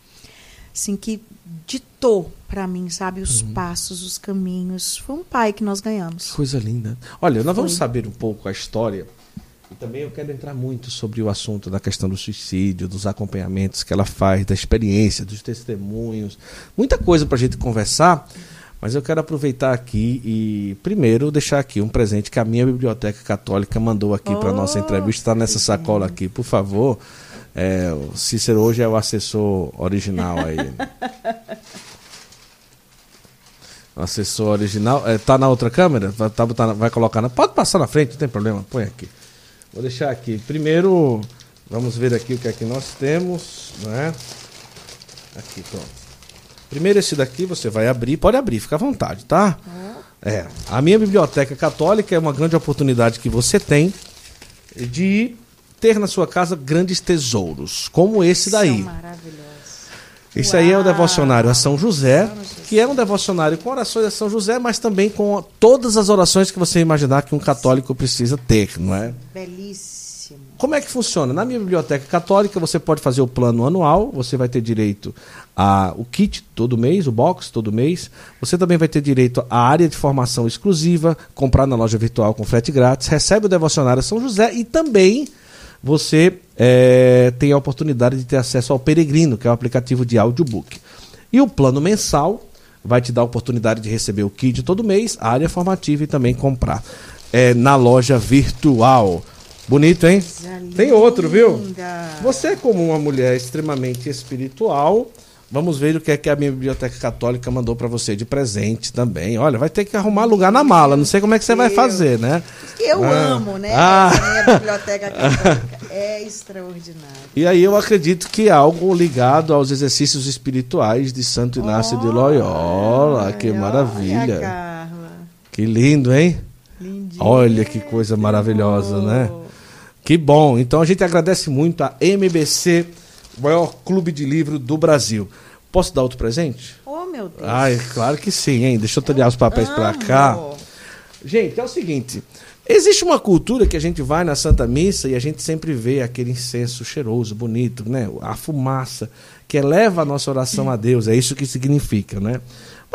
Assim, que ditou para mim, sabe, os Uhum. passos, os caminhos. Foi um pai que nós ganhamos. Coisa linda. Olha, nós vamos Foi. saber um pouco a história E também eu quero entrar muito sobre o assunto da questão do suicídio, dos acompanhamentos que ela faz, da experiência, dos testemunhos. Muita coisa para a gente conversar. Mas eu quero aproveitar aqui e, primeiro, deixar aqui um presente que a minha biblioteca católica mandou aqui oh, para nossa entrevista. Está nessa sacola aqui, por favor. É, o Cícero hoje é o assessor original aí. o assessor original. É, tá na outra câmera? Vai, tá, tá, vai colocar na. Pode passar na frente, não tem problema. Põe aqui. Vou deixar aqui. Primeiro, vamos ver aqui o que é que nós temos. Né? Aqui, pronto. Primeiro esse daqui você vai abrir, pode abrir, fica à vontade, tá? É. A minha biblioteca católica é uma grande oportunidade que você tem de ter na sua casa grandes tesouros, como esse daí. São maravilhosos. Uau. aí é o devocionário a São José, que é um devocionário com orações a São José, mas também com todas as orações que você imaginar que um católico precisa ter, não é? Belíssimo. Como é que funciona? Na minha biblioteca católica, você pode fazer o plano anual, você vai ter direito ao kit todo mês, o box todo mês. Você também vai ter direito à área de formação exclusiva, comprar na loja virtual com frete grátis, recebe o devocionário São José e também você é, tem a oportunidade de ter acesso ao Peregrino, que é o aplicativo de audiobook. E o plano mensal vai te dar a oportunidade de receber o kit todo mês, a área formativa e também comprar é, na loja virtual. Bonito, hein? Tem outro, viu? Você, como uma mulher extremamente espiritual, vamos ver o que é que a minha biblioteca católica mandou para você de presente também. Olha, vai ter que arrumar lugar na mala. Não sei como é que você vai fazer, né? Eu ah. amo, né? Ah. Minha biblioteca católica é extraordinária. E aí eu acredito que é algo ligado aos exercícios espirituais de Santo Inácio oh, de Loyola. Que maravilha. Que lindo, hein? Lindinho. Olha que coisa maravilhosa, né? Que bom. Então a gente agradece muito a MBC, o maior clube de livro do Brasil. Posso dar outro presente? Oh, meu Deus. Ai, claro que sim, hein? Deixa eu olhar os papéis para cá. Gente, é o seguinte. Existe uma cultura que a gente vai na Santa Missa e a gente sempre vê aquele incenso cheiroso, bonito, né? A fumaça que eleva a nossa oração a Deus. É isso que significa, né?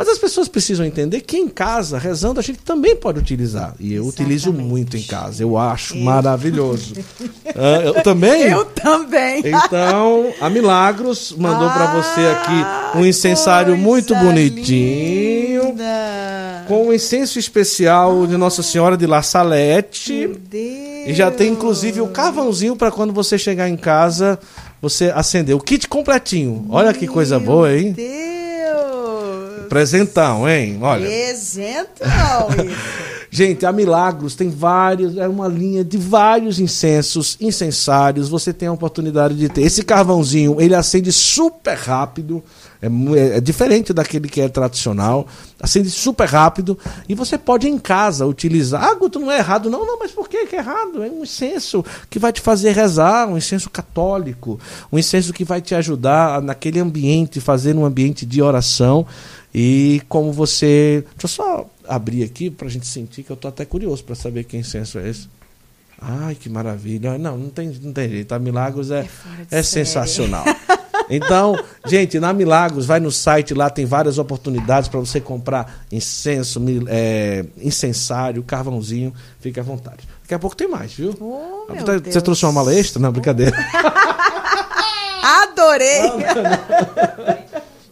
Mas as pessoas precisam entender que em casa, rezando, a gente também pode utilizar. E eu Exatamente. utilizo muito em casa. Eu acho eu. maravilhoso. uh, eu também? Eu também. Então, a Milagros mandou ah, para você aqui um incensário muito bonitinho. Linda. Com um incenso especial de Nossa Senhora de La Salete. Meu Deus. E já tem inclusive o carvãozinho para quando você chegar em casa, você acender. O kit completinho. Olha Meu que coisa boa, hein? Deus. Presentão, hein? Olha. Presentão, Gente, a Milagros tem vários, é uma linha de vários incensos, incensários. Você tem a oportunidade de ter. Esse carvãozinho, ele acende super rápido. É, é, é, diferente daquele que é tradicional. Acende super rápido. E você pode em casa utilizar. Ah, Guto, não é errado. Não, não, mas por que é errado? É um incenso que vai te fazer rezar, um incenso católico. Um incenso que vai te ajudar naquele ambiente, fazer um ambiente de oração. E como você. Deixa eu só abrir aqui para a gente sentir que eu estou até curioso para saber que incenso é esse. Ai, que maravilha. Não, não tem, não tem jeito. A Milagros é, é, é sensacional. Então, gente, na Milagros, vai no site lá, tem várias oportunidades para você comprar incenso, é, incensário, carvãozinho. Fique à vontade. Daqui a pouco tem mais, viu? Oh, você, você trouxe uma mala extra? Não, brincadeira. Adorei! Não, não.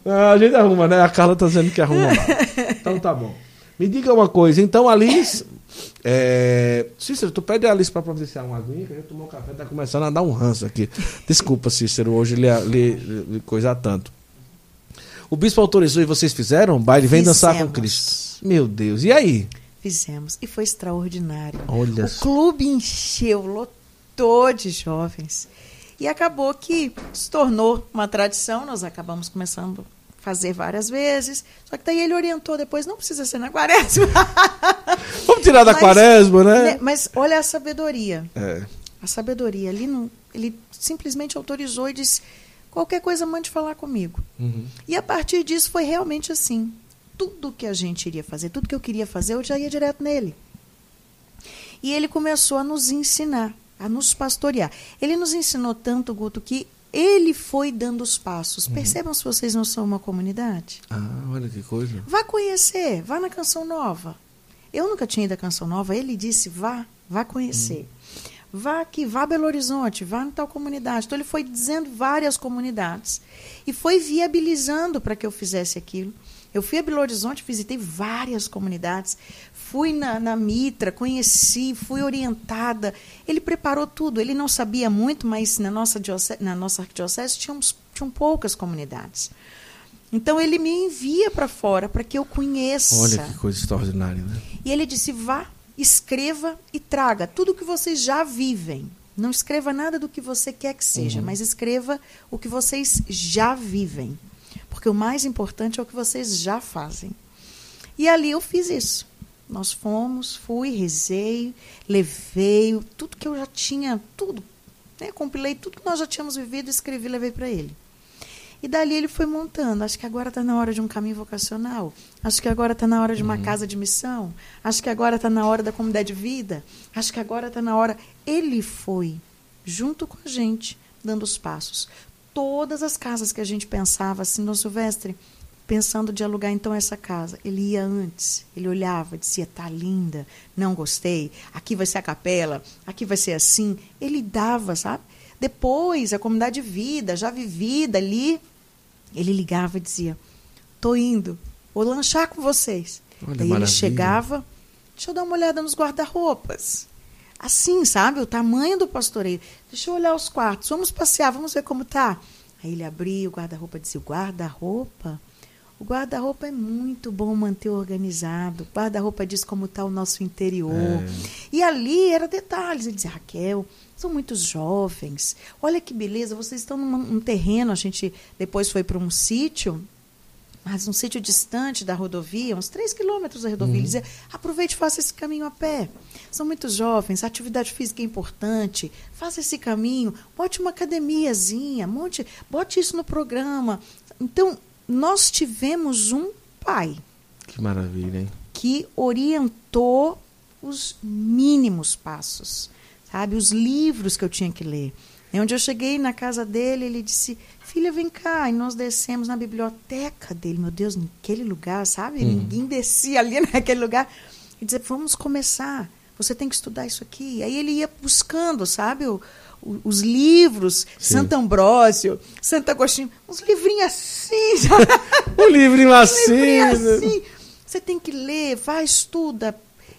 Ah, a gente arruma, né? A Carla tá dizendo que arruma lá. Então tá bom. Me diga uma coisa, então, Alice. É... Cícero, tu pede a Alice para providenciar uma aguinha, que a gente tomou café, tá começando a dar um ranço aqui. Desculpa, Cícero, hoje lhe, lhe, lhe coisa tanto. O bispo autorizou e vocês fizeram? O baile Vem Dançar com Cristo. Meu Deus, e aí? Fizemos, e foi extraordinário. Olha o clube encheu, lotou de jovens. E acabou que se tornou uma tradição, nós acabamos começando a fazer várias vezes. Só que daí ele orientou depois, não precisa ser na quaresma. Vamos tirar da mas, quaresma, né? né? Mas olha a sabedoria. É. A sabedoria. Ali não, ele simplesmente autorizou e disse: qualquer coisa mande falar comigo. Uhum. E a partir disso foi realmente assim. Tudo que a gente iria fazer, tudo que eu queria fazer, eu já ia direto nele. E ele começou a nos ensinar a nos pastorear. Ele nos ensinou tanto, Guto, que ele foi dando os passos. Uhum. Percebam se vocês não são uma comunidade. Ah, olha que coisa. Vá conhecer, vá na Canção Nova. Eu nunca tinha ido à Canção Nova, ele disse: vá, vá conhecer. Uhum. vá aqui, vá a Belo Horizonte, vá em tal comunidade. Então ele foi dizendo várias comunidades e foi viabilizando para que eu fizesse aquilo. Eu fui a Belo Horizonte, visitei várias comunidades, fui na, na, Mitra, conheci, fui orientada. Ele preparou tudo. Ele não sabia muito, mas na nossa, diocese, na nossa arquidiocese tínhamos, tinham poucas comunidades. Então ele me envia para fora para que eu conheça. Olha que coisa extraordinária, né? E ele disse: vá, escreva e traga tudo que vocês já vivem. Não escreva nada do que você quer que seja, uhum. mas escreva o que vocês já vivem. Porque o mais importante é o que vocês já fazem. E ali eu fiz isso. Nós fomos, fui, rezei, levei tudo que eu já tinha, tudo. Né? Compilei tudo que nós já tínhamos vivido, escrevi e levei para ele. E dali ele foi montando. Acho que agora está na hora de um caminho vocacional. Acho que agora está na hora de uma uhum. casa de missão. Acho que agora está na hora da comunidade de vida. Acho que agora está na hora. Ele foi, junto com a gente, dando os passos. Todas as casas que a gente pensava assim, no Silvestre, pensando de alugar então essa casa. Ele ia antes, ele olhava, dizia: tá linda, não gostei, aqui vai ser a capela, aqui vai ser assim. Ele dava, sabe? Depois, a comunidade de vida, já vivida ali, ele ligava e dizia: Tô indo, vou lanchar com vocês. Olha, Daí maravilha. ele chegava, deixa eu dar uma olhada nos guarda-roupas. Assim, sabe? O tamanho do pastoreiro. Deixa eu olhar os quartos. Vamos passear, vamos ver como tá. Aí ele abria o guarda-roupa e dizia: guarda-roupa? O guarda-roupa é muito bom manter organizado. O guarda-roupa diz como está o nosso interior. É. E ali era detalhes. Ele dizia, Raquel, são muitos jovens. Olha que beleza, vocês estão num, num terreno. A gente depois foi para um sítio, mas um sítio distante da rodovia, uns 3 quilômetros da rodovia. Uhum. Ele dizia: aproveite e faça esse caminho a pé. São muitos jovens, a atividade física é importante. Faça esse caminho, bote uma academiazinha, monte, bote isso no programa. Então, nós tivemos um pai. Que maravilha, hein? Que orientou os mínimos passos sabe? Os livros que eu tinha que ler. E onde eu cheguei na casa dele, ele disse: Filha, vem cá. E nós descemos na biblioteca dele. Meu Deus, naquele lugar, sabe? Uhum. Ninguém descia ali naquele lugar. E dizia: Vamos começar. Você tem que estudar isso aqui. Aí ele ia buscando, sabe? O, os livros, Sim. Santo Ambrósio, Santo Agostinho, uns livrinhos assim. um livrinho assim. um livrinho né? assim. Você tem que ler, vai, estuda,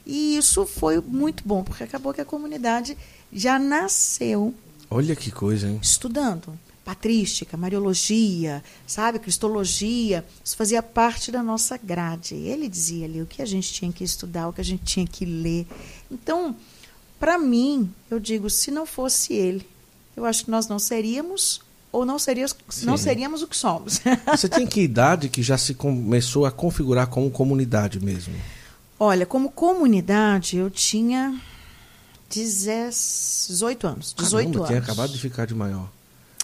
e isso foi muito bom, porque acabou que a comunidade já nasceu. Olha que coisa, hein? Estudando patrística, mariologia, sabe, cristologia, isso fazia parte da nossa grade. Ele dizia ali o que a gente tinha que estudar, o que a gente tinha que ler. Então, para mim, eu digo, se não fosse ele, eu acho que nós não seríamos ou não seríamos, não seríamos o que somos. Você tem que idade que já se começou a configurar como comunidade mesmo? Olha, como comunidade, eu tinha 18 anos. 18 Caramba, anos. tinha acabado de ficar de maior.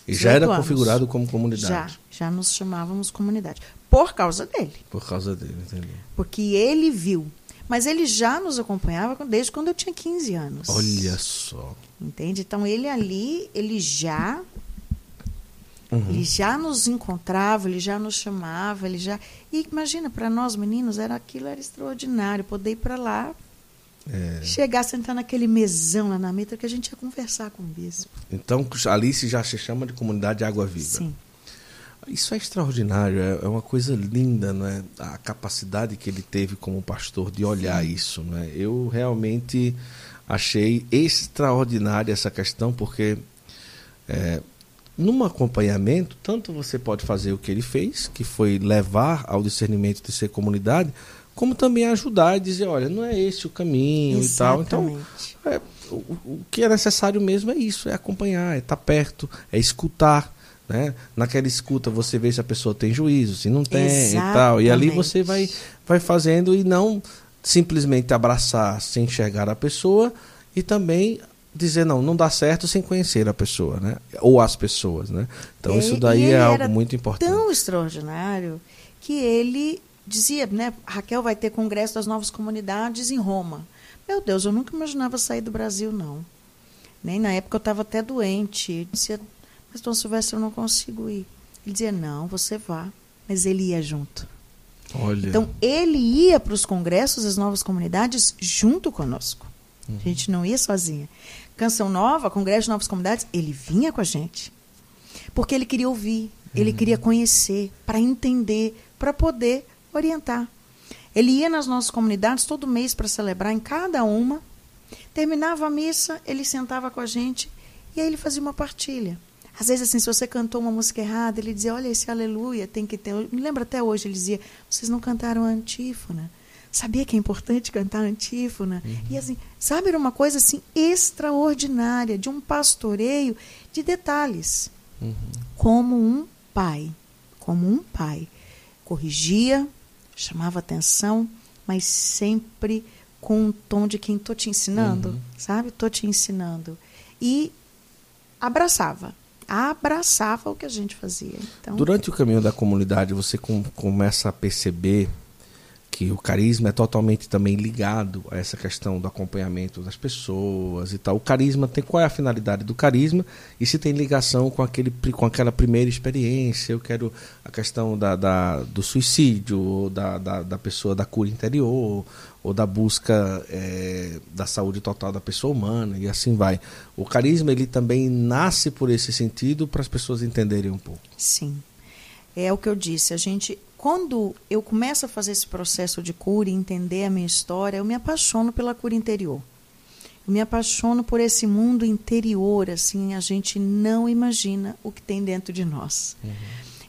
E já era anos. configurado como comunidade. Já, já nos chamávamos comunidade. Por causa dele. Por causa dele, entendi. Porque ele viu. Mas ele já nos acompanhava desde quando eu tinha 15 anos. Olha só. Entende? Então ele ali, ele já Uhum. Ele já nos encontrava, ele já nos chamava, ele já. E imagina, para nós meninos, era aquilo era extraordinário, poder ir para lá, é. chegar, sentar naquele mesão lá na meta que a gente ia conversar com o bispo. Então, ali se já se chama de comunidade Água Viva. Sim. Isso é extraordinário, é, é uma coisa linda, não é? A capacidade que ele teve como pastor de olhar Sim. isso, não é? Eu realmente achei extraordinária essa questão, porque é, num acompanhamento, tanto você pode fazer o que ele fez, que foi levar ao discernimento de ser comunidade, como também ajudar e dizer, olha, não é esse o caminho Exatamente. e tal. Então, é, o, o, que é necessário mesmo é isso, é acompanhar, é estar perto, é escutar. Né? Naquela escuta você vê se a pessoa tem juízo, se não tem Exatamente. e tal. E ali você vai, vai fazendo e não simplesmente abraçar sem enxergar a pessoa e também dizer não, não dá certo sem conhecer a pessoa, né? Ou as pessoas, né? Então é, isso daí é algo muito importante. Tão extraordinário que ele dizia, né? Raquel vai ter congresso das novas comunidades em Roma. Meu Deus, eu nunca imaginava sair do Brasil não. Nem na época eu estava até doente. Eu dizia, mas Dom Silvestre eu não consigo ir. Ele dizia não, você vá. Mas ele ia junto. Olha. Então ele ia para os congressos das novas comunidades junto conosco. Uhum. A gente não ia sozinha. Canção Nova, Congresso de Novas Comunidades, ele vinha com a gente. Porque ele queria ouvir, ele uhum. queria conhecer, para entender, para poder orientar. Ele ia nas nossas comunidades todo mês para celebrar em cada uma. Terminava a missa, ele sentava com a gente e aí ele fazia uma partilha. Às vezes, assim, se você cantou uma música errada, ele dizia: Olha, esse aleluia tem que ter. Eu me lembro até hoje, ele dizia: Vocês não cantaram a antífona. Sabia que é importante cantar a antífona? Uhum. E assim, sabe, era uma coisa assim extraordinária, de um pastoreio de detalhes. Uhum. Como um pai. Como um pai. Corrigia, chamava atenção, mas sempre com um tom de quem estou te ensinando, uhum. sabe? Estou te ensinando. E abraçava abraçava o que a gente fazia. Então, Durante o caminho da comunidade, você com, começa a perceber que o carisma é totalmente também ligado a essa questão do acompanhamento das pessoas e tal. O carisma tem qual é a finalidade do carisma e se tem ligação com aquele com aquela primeira experiência. Eu quero a questão da, da do suicídio, da, da, da pessoa da cura interior, ou da busca é, da saúde total da pessoa humana e assim vai. O carisma ele também nasce por esse sentido para as pessoas entenderem um pouco. Sim. É o que eu disse, a gente quando eu começo a fazer esse processo de cura e entender a minha história, eu me apaixono pela cura interior. Eu me apaixono por esse mundo interior, assim, a gente não imagina o que tem dentro de nós. Uhum.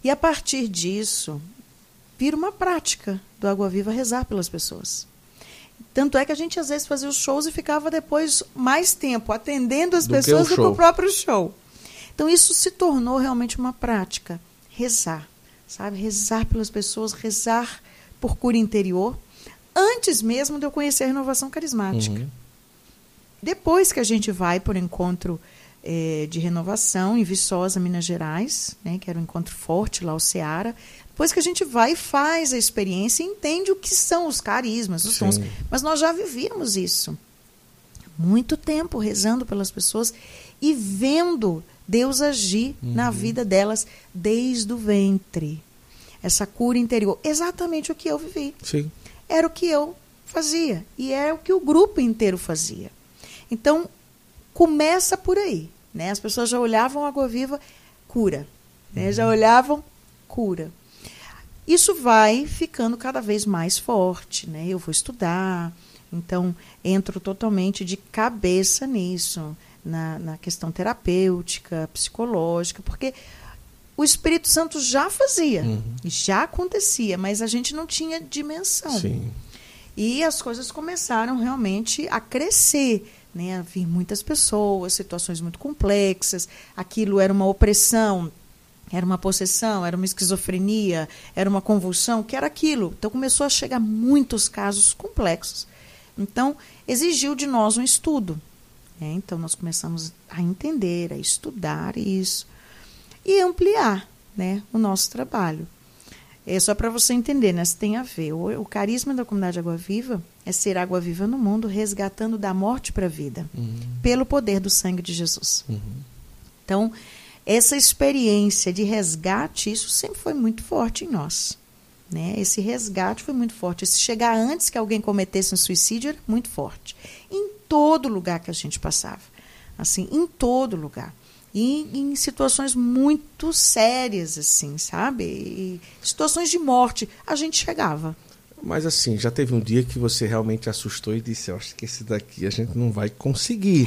E a partir disso, vira uma prática do Água Viva rezar pelas pessoas. Tanto é que a gente às vezes fazia os shows e ficava depois mais tempo atendendo as do pessoas que do que o próprio show. Então isso se tornou realmente uma prática, rezar sabe? Rezar pelas pessoas, rezar por cura interior, antes mesmo de eu conhecer a renovação carismática. Uhum. Depois que a gente vai por encontro é, de renovação em Viçosa, Minas Gerais, né, que era um encontro forte lá, o Ceará, depois que a gente vai e faz a experiência e entende o que são os carismas, os dons. Mas nós já vivíamos isso. Muito tempo rezando pelas pessoas e vendo Deus agir uhum. na vida delas desde o ventre. Essa cura interior. Exatamente o que eu vivi. Sim. Era o que eu fazia. E é o que o grupo inteiro fazia. Então, começa por aí. Né? As pessoas já olhavam Água Viva, cura. Né? Uhum. Já olhavam, cura. Isso vai ficando cada vez mais forte. Né? Eu vou estudar, então entro totalmente de cabeça nisso na, na questão terapêutica, psicológica, porque o Espírito Santo já fazia, uhum. já acontecia, mas a gente não tinha dimensão. Sim. E as coisas começaram realmente a crescer, né? a vir muitas pessoas, situações muito complexas. Aquilo era uma opressão, era uma possessão, era uma esquizofrenia, era uma convulsão, que era aquilo. Então começou a chegar muitos casos complexos. Então exigiu de nós um estudo. É, então, nós começamos a entender, a estudar isso e ampliar né, o nosso trabalho. É só para você entender, né? tem a ver. O, o, carisma da comunidade Água Viva é ser água viva no mundo, resgatando da morte para a vida, uhum. pelo poder do sangue de Jesus. Uhum. Então, essa experiência de resgate, isso sempre foi muito forte em nós. Né? Esse resgate foi muito forte. Esse chegar antes que alguém cometesse um suicídio era muito forte. Em todo lugar que a gente passava. Assim, em todo lugar. E em situações muito sérias, assim, sabe? E situações de morte, a gente chegava. Mas assim, já teve um dia que você realmente assustou e disse, eu acho que esse daqui a gente não vai conseguir.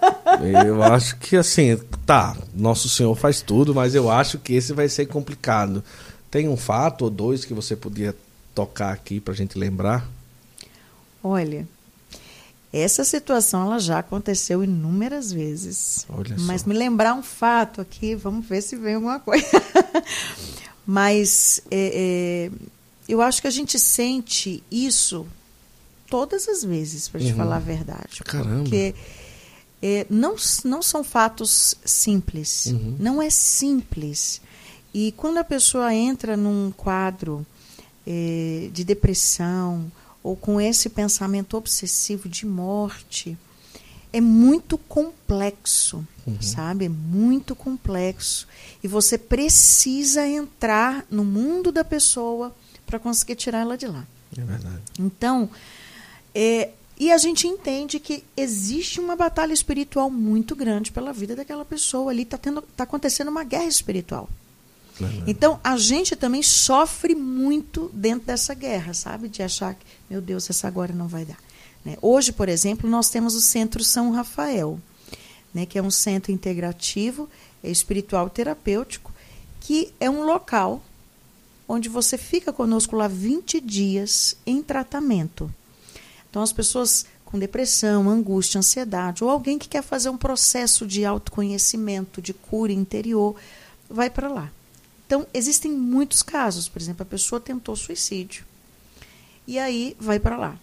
eu acho que assim, tá, Nosso Senhor faz tudo, mas eu acho que esse vai ser complicado. Tem um fato ou dois que você podia tocar aqui para a gente lembrar? Olha, essa situação ela já aconteceu inúmeras vezes. Olha Mas só. me lembrar um fato aqui, vamos ver se vem alguma coisa. Mas é, é, eu acho que a gente sente isso todas as vezes, para te uhum. falar a verdade. Caramba. Porque é, não, não são fatos simples. Uhum. Não é simples. E quando a pessoa entra num quadro é, de depressão ou com esse pensamento obsessivo de morte, é muito complexo, uhum. sabe? É muito complexo. E você precisa entrar no mundo da pessoa para conseguir tirar ela de lá. É verdade. Então, é, E a gente entende que existe uma batalha espiritual muito grande pela vida daquela pessoa ali. Está tá acontecendo uma guerra espiritual. Então, a gente também sofre muito dentro dessa guerra, sabe? De achar que, meu Deus, essa agora não vai dar. Né? Hoje, por exemplo, nós temos o Centro São Rafael, né? que é um centro integrativo, espiritual e terapêutico, que é um local onde você fica conosco lá 20 dias em tratamento. Então, as pessoas com depressão, angústia, ansiedade, ou alguém que quer fazer um processo de autoconhecimento, de cura interior, vai para lá. Então, existem muitos casos. Por exemplo, a pessoa tentou suicídio e aí vai para lá.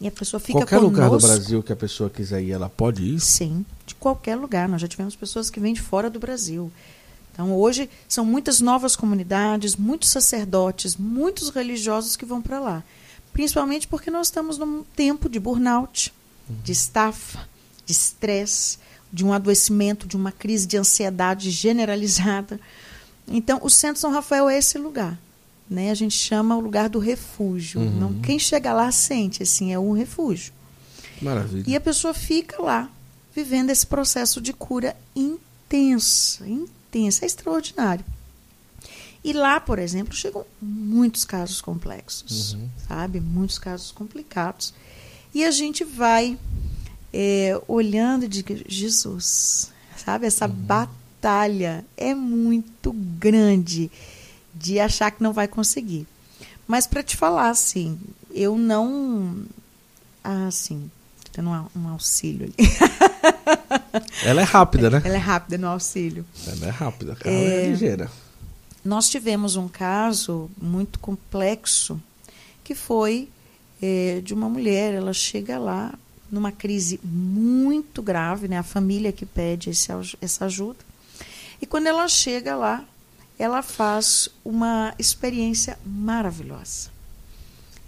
E a pessoa fica Qualquer conosco. lugar do Brasil que a pessoa quiser ir, ela pode ir? Sim, de qualquer lugar. Nós já tivemos pessoas que vêm de fora do Brasil. Então, hoje, são muitas novas comunidades, muitos sacerdotes, muitos religiosos que vão para lá. Principalmente porque nós estamos num tempo de burnout, uhum. de estafa, de estresse, de um adoecimento, de uma crise de ansiedade generalizada. Então, o Centro São Rafael é esse lugar né? A gente chama o lugar do refúgio. Uhum. Não, quem chega lá sente, assim, é um refúgio. Maravilha. E a pessoa fica lá, vivendo esse processo de cura intensa, intensa, é extraordinário. E lá, por exemplo, chegam muitos casos complexos, uhum. sabe? Muitos casos complicados. E a gente vai é, olhando e diz, Jesus, sabe? Essa uhum. batalha é muito grande de achar que não vai conseguir. Mas para te falar, assim, eu não. Assim, tendo um, um auxílio ali. Ela é rápida, né? Ela é rápida no auxílio. Ela é rápida, ela é, é ligeira. Nós tivemos um caso muito complexo que foi é, de uma mulher. Ela chega lá numa crise muito grave, né? A família que pede esse, essa ajuda. E quando ela chega lá, ela faz uma experiência maravilhosa.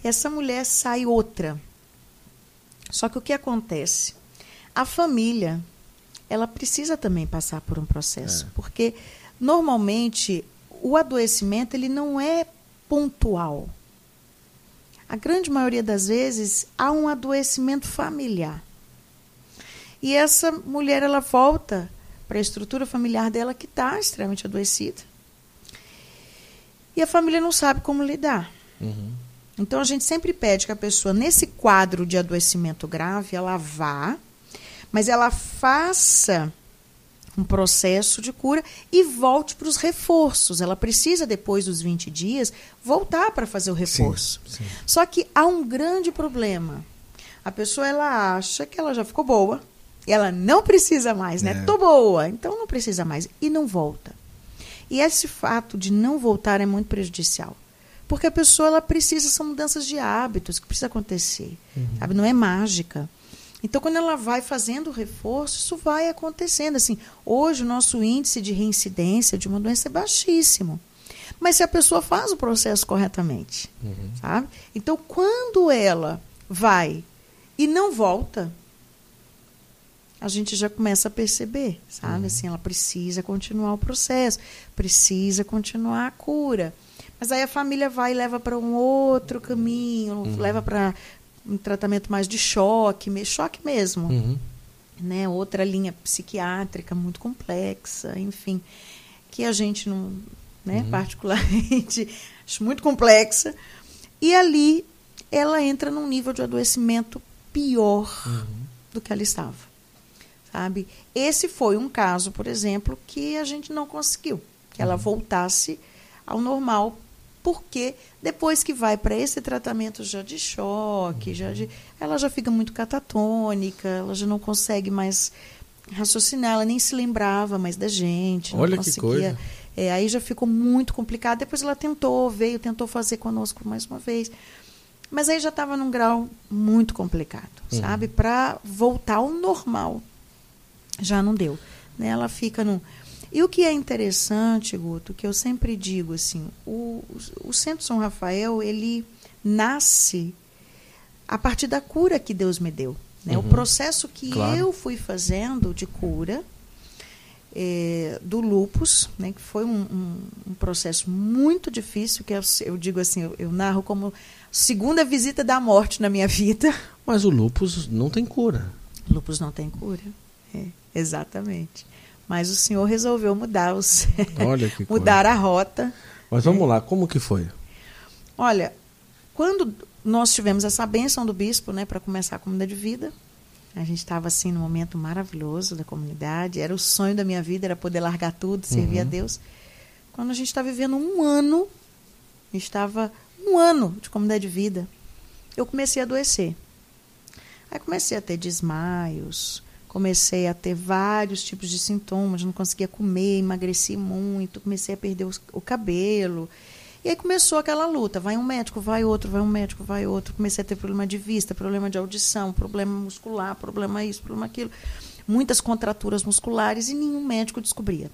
Essa mulher sai outra. Só que o que acontece? A família, ela precisa também passar por um processo, é. porque normalmente o adoecimento ele não é pontual. A grande maioria das vezes há um adoecimento familiar. E essa mulher ela volta para a estrutura familiar dela que está extremamente adoecida e a família não sabe como lidar. Uhum. Então a gente sempre pede que a pessoa, nesse quadro de adoecimento grave, ela vá, mas ela faça um processo de cura e volte para os reforços. Ela precisa, depois dos 20 dias, voltar para fazer o reforço. Sim, sim. Só que há um grande problema. A pessoa ela acha que ela já ficou boa, ela não precisa mais, né? É. Tô boa, então não precisa mais e não volta. E esse fato de não voltar é muito prejudicial. Porque a pessoa ela precisa, são mudanças de hábitos que precisa acontecer. Uhum. Sabe? Não é mágica. Então, quando ela vai fazendo o reforço, isso vai acontecendo. Assim, hoje o nosso índice de reincidência de uma doença é baixíssimo. Mas se a pessoa faz o processo corretamente, uhum. sabe? Então, quando ela vai e não volta, a gente já começa a perceber, sabe? Uhum. Assim, ela precisa continuar o processo, precisa continuar a cura. Mas aí a família vai e leva para um outro caminho, uhum. leva para um tratamento mais de choque, choque mesmo. Uhum. Né? Outra linha psiquiátrica muito complexa, enfim, que a gente não, né, uhum. particularmente, acho muito complexa. E ali ela entra num nível de adoecimento pior uhum. do que ela estava sabe? Esse foi um caso, por exemplo, que a gente não conseguiu que ela uhum. voltasse ao normal, porque depois que vai para esse tratamento já de choque, já de, ela já fica muito catatônica, ela já não consegue mais raciocinar, ela nem se lembrava mais da gente, Olha não conseguia. Que coisa. É, aí já ficou muito complicado. Depois ela tentou, veio, tentou fazer conosco mais uma vez. Mas aí já estava num grau muito complicado, uhum. sabe? Para voltar ao normal já não deu. Né? Ela fica no. E o que é interessante, Guto, que eu sempre digo assim, o, o Centro São Rafael, ele nasce a partir da cura que Deus me deu. Né? Uhum. O processo que claro. eu fui fazendo de cura é, do lupus, né? que foi um, um, um, processo muito difícil, que eu, eu digo assim, eu, eu narro como segunda visita da morte na minha vida, Mas o lupus não tem cura. Lupus não tem cura. É, exatamente. Mas o senhor resolveu mudar os Olha que mudar coisa. a rota. Mas vamos é. lá, como que foi? Olha, quando nós tivemos essa bênção do bispo, né, para começar a comunidade de vida, a gente estava assim num momento maravilhoso da comunidade. Era o sonho da minha vida, era poder largar tudo, servir uhum. a Deus. Quando a gente está vivendo um ano, estava um ano de comunidade de vida, eu comecei a adoecer. Aí comecei a ter desmaios, comecei a ter vários tipos de sintomas, não conseguia comer, emagreci muito, comecei a perder os, o cabelo. E aí começou aquela luta, vai um médico, vai outro, vai um médico, vai outro. Comecei a ter problema de vista, problema de audição, problema muscular, problema isso, problema aquilo. Muitas contraturas musculares e nenhum médico descobria.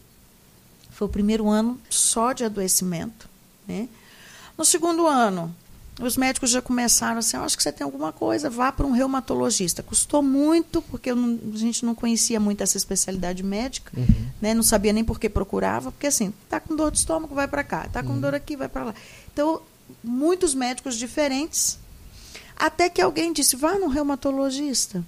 Foi o primeiro ano só de adoecimento, né? No segundo ano, os médicos já começaram assim, acho que você tem alguma coisa, vá para um reumatologista. Custou muito, porque não, a gente não conhecia muito essa especialidade médica, uhum. né? não sabia nem por que procurava, porque assim, tá com dor de estômago, vai para cá, tá com uhum. dor aqui, vai para lá. Então, muitos médicos diferentes, até que alguém disse, vá no reumatologista.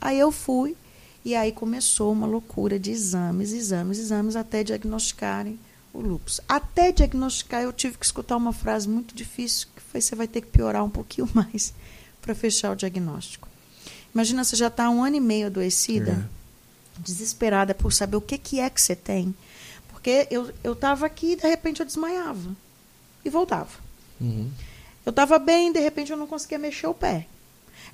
Aí eu fui, e aí começou uma loucura de exames, exames, exames, até diagnosticarem o lúpus. Até diagnosticar, eu tive que escutar uma frase muito difícil, você vai ter que piorar um pouquinho mais para fechar o diagnóstico. Imagina, você já está um ano e meio adoecida, é. desesperada por saber o que, que é que você tem. Porque eu estava aqui e de repente eu desmaiava. E voltava. Uhum. Eu estava bem, de repente eu não conseguia mexer o pé.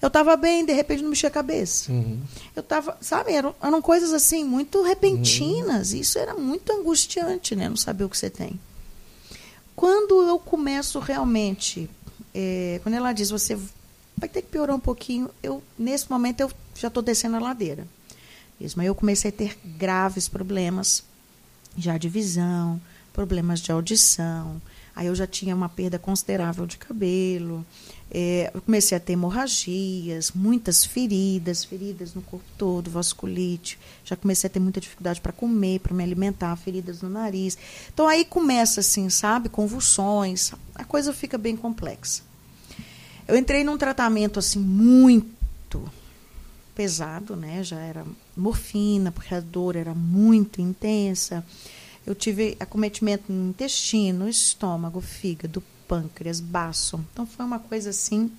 Eu estava bem, de repente não mexia a cabeça. Uhum. Eu estava, sabe, eram, eram, coisas assim muito repentinas. Uhum. Isso era muito angustiante, né? Não saber o que você tem. Quando eu começo realmente, é, quando ela diz você vai ter que piorar um pouquinho, eu nesse momento eu já estou descendo a ladeira. Mesmo aí eu comecei a ter graves problemas já de visão, problemas de audição. Aí eu já tinha uma perda considerável de cabelo. É, eu comecei a ter hemorragias, muitas feridas, feridas no corpo todo, vasculite. Já comecei a ter muita dificuldade para comer, para me alimentar, feridas no nariz. Então aí começa assim, sabe, convulsões. A coisa fica bem complexa. Eu entrei num tratamento assim muito pesado, né? Já era morfina, porque a dor era muito intensa. Eu tive acometimento no intestino, estômago, fígado, pâncreas, baço. Então foi uma coisa assim.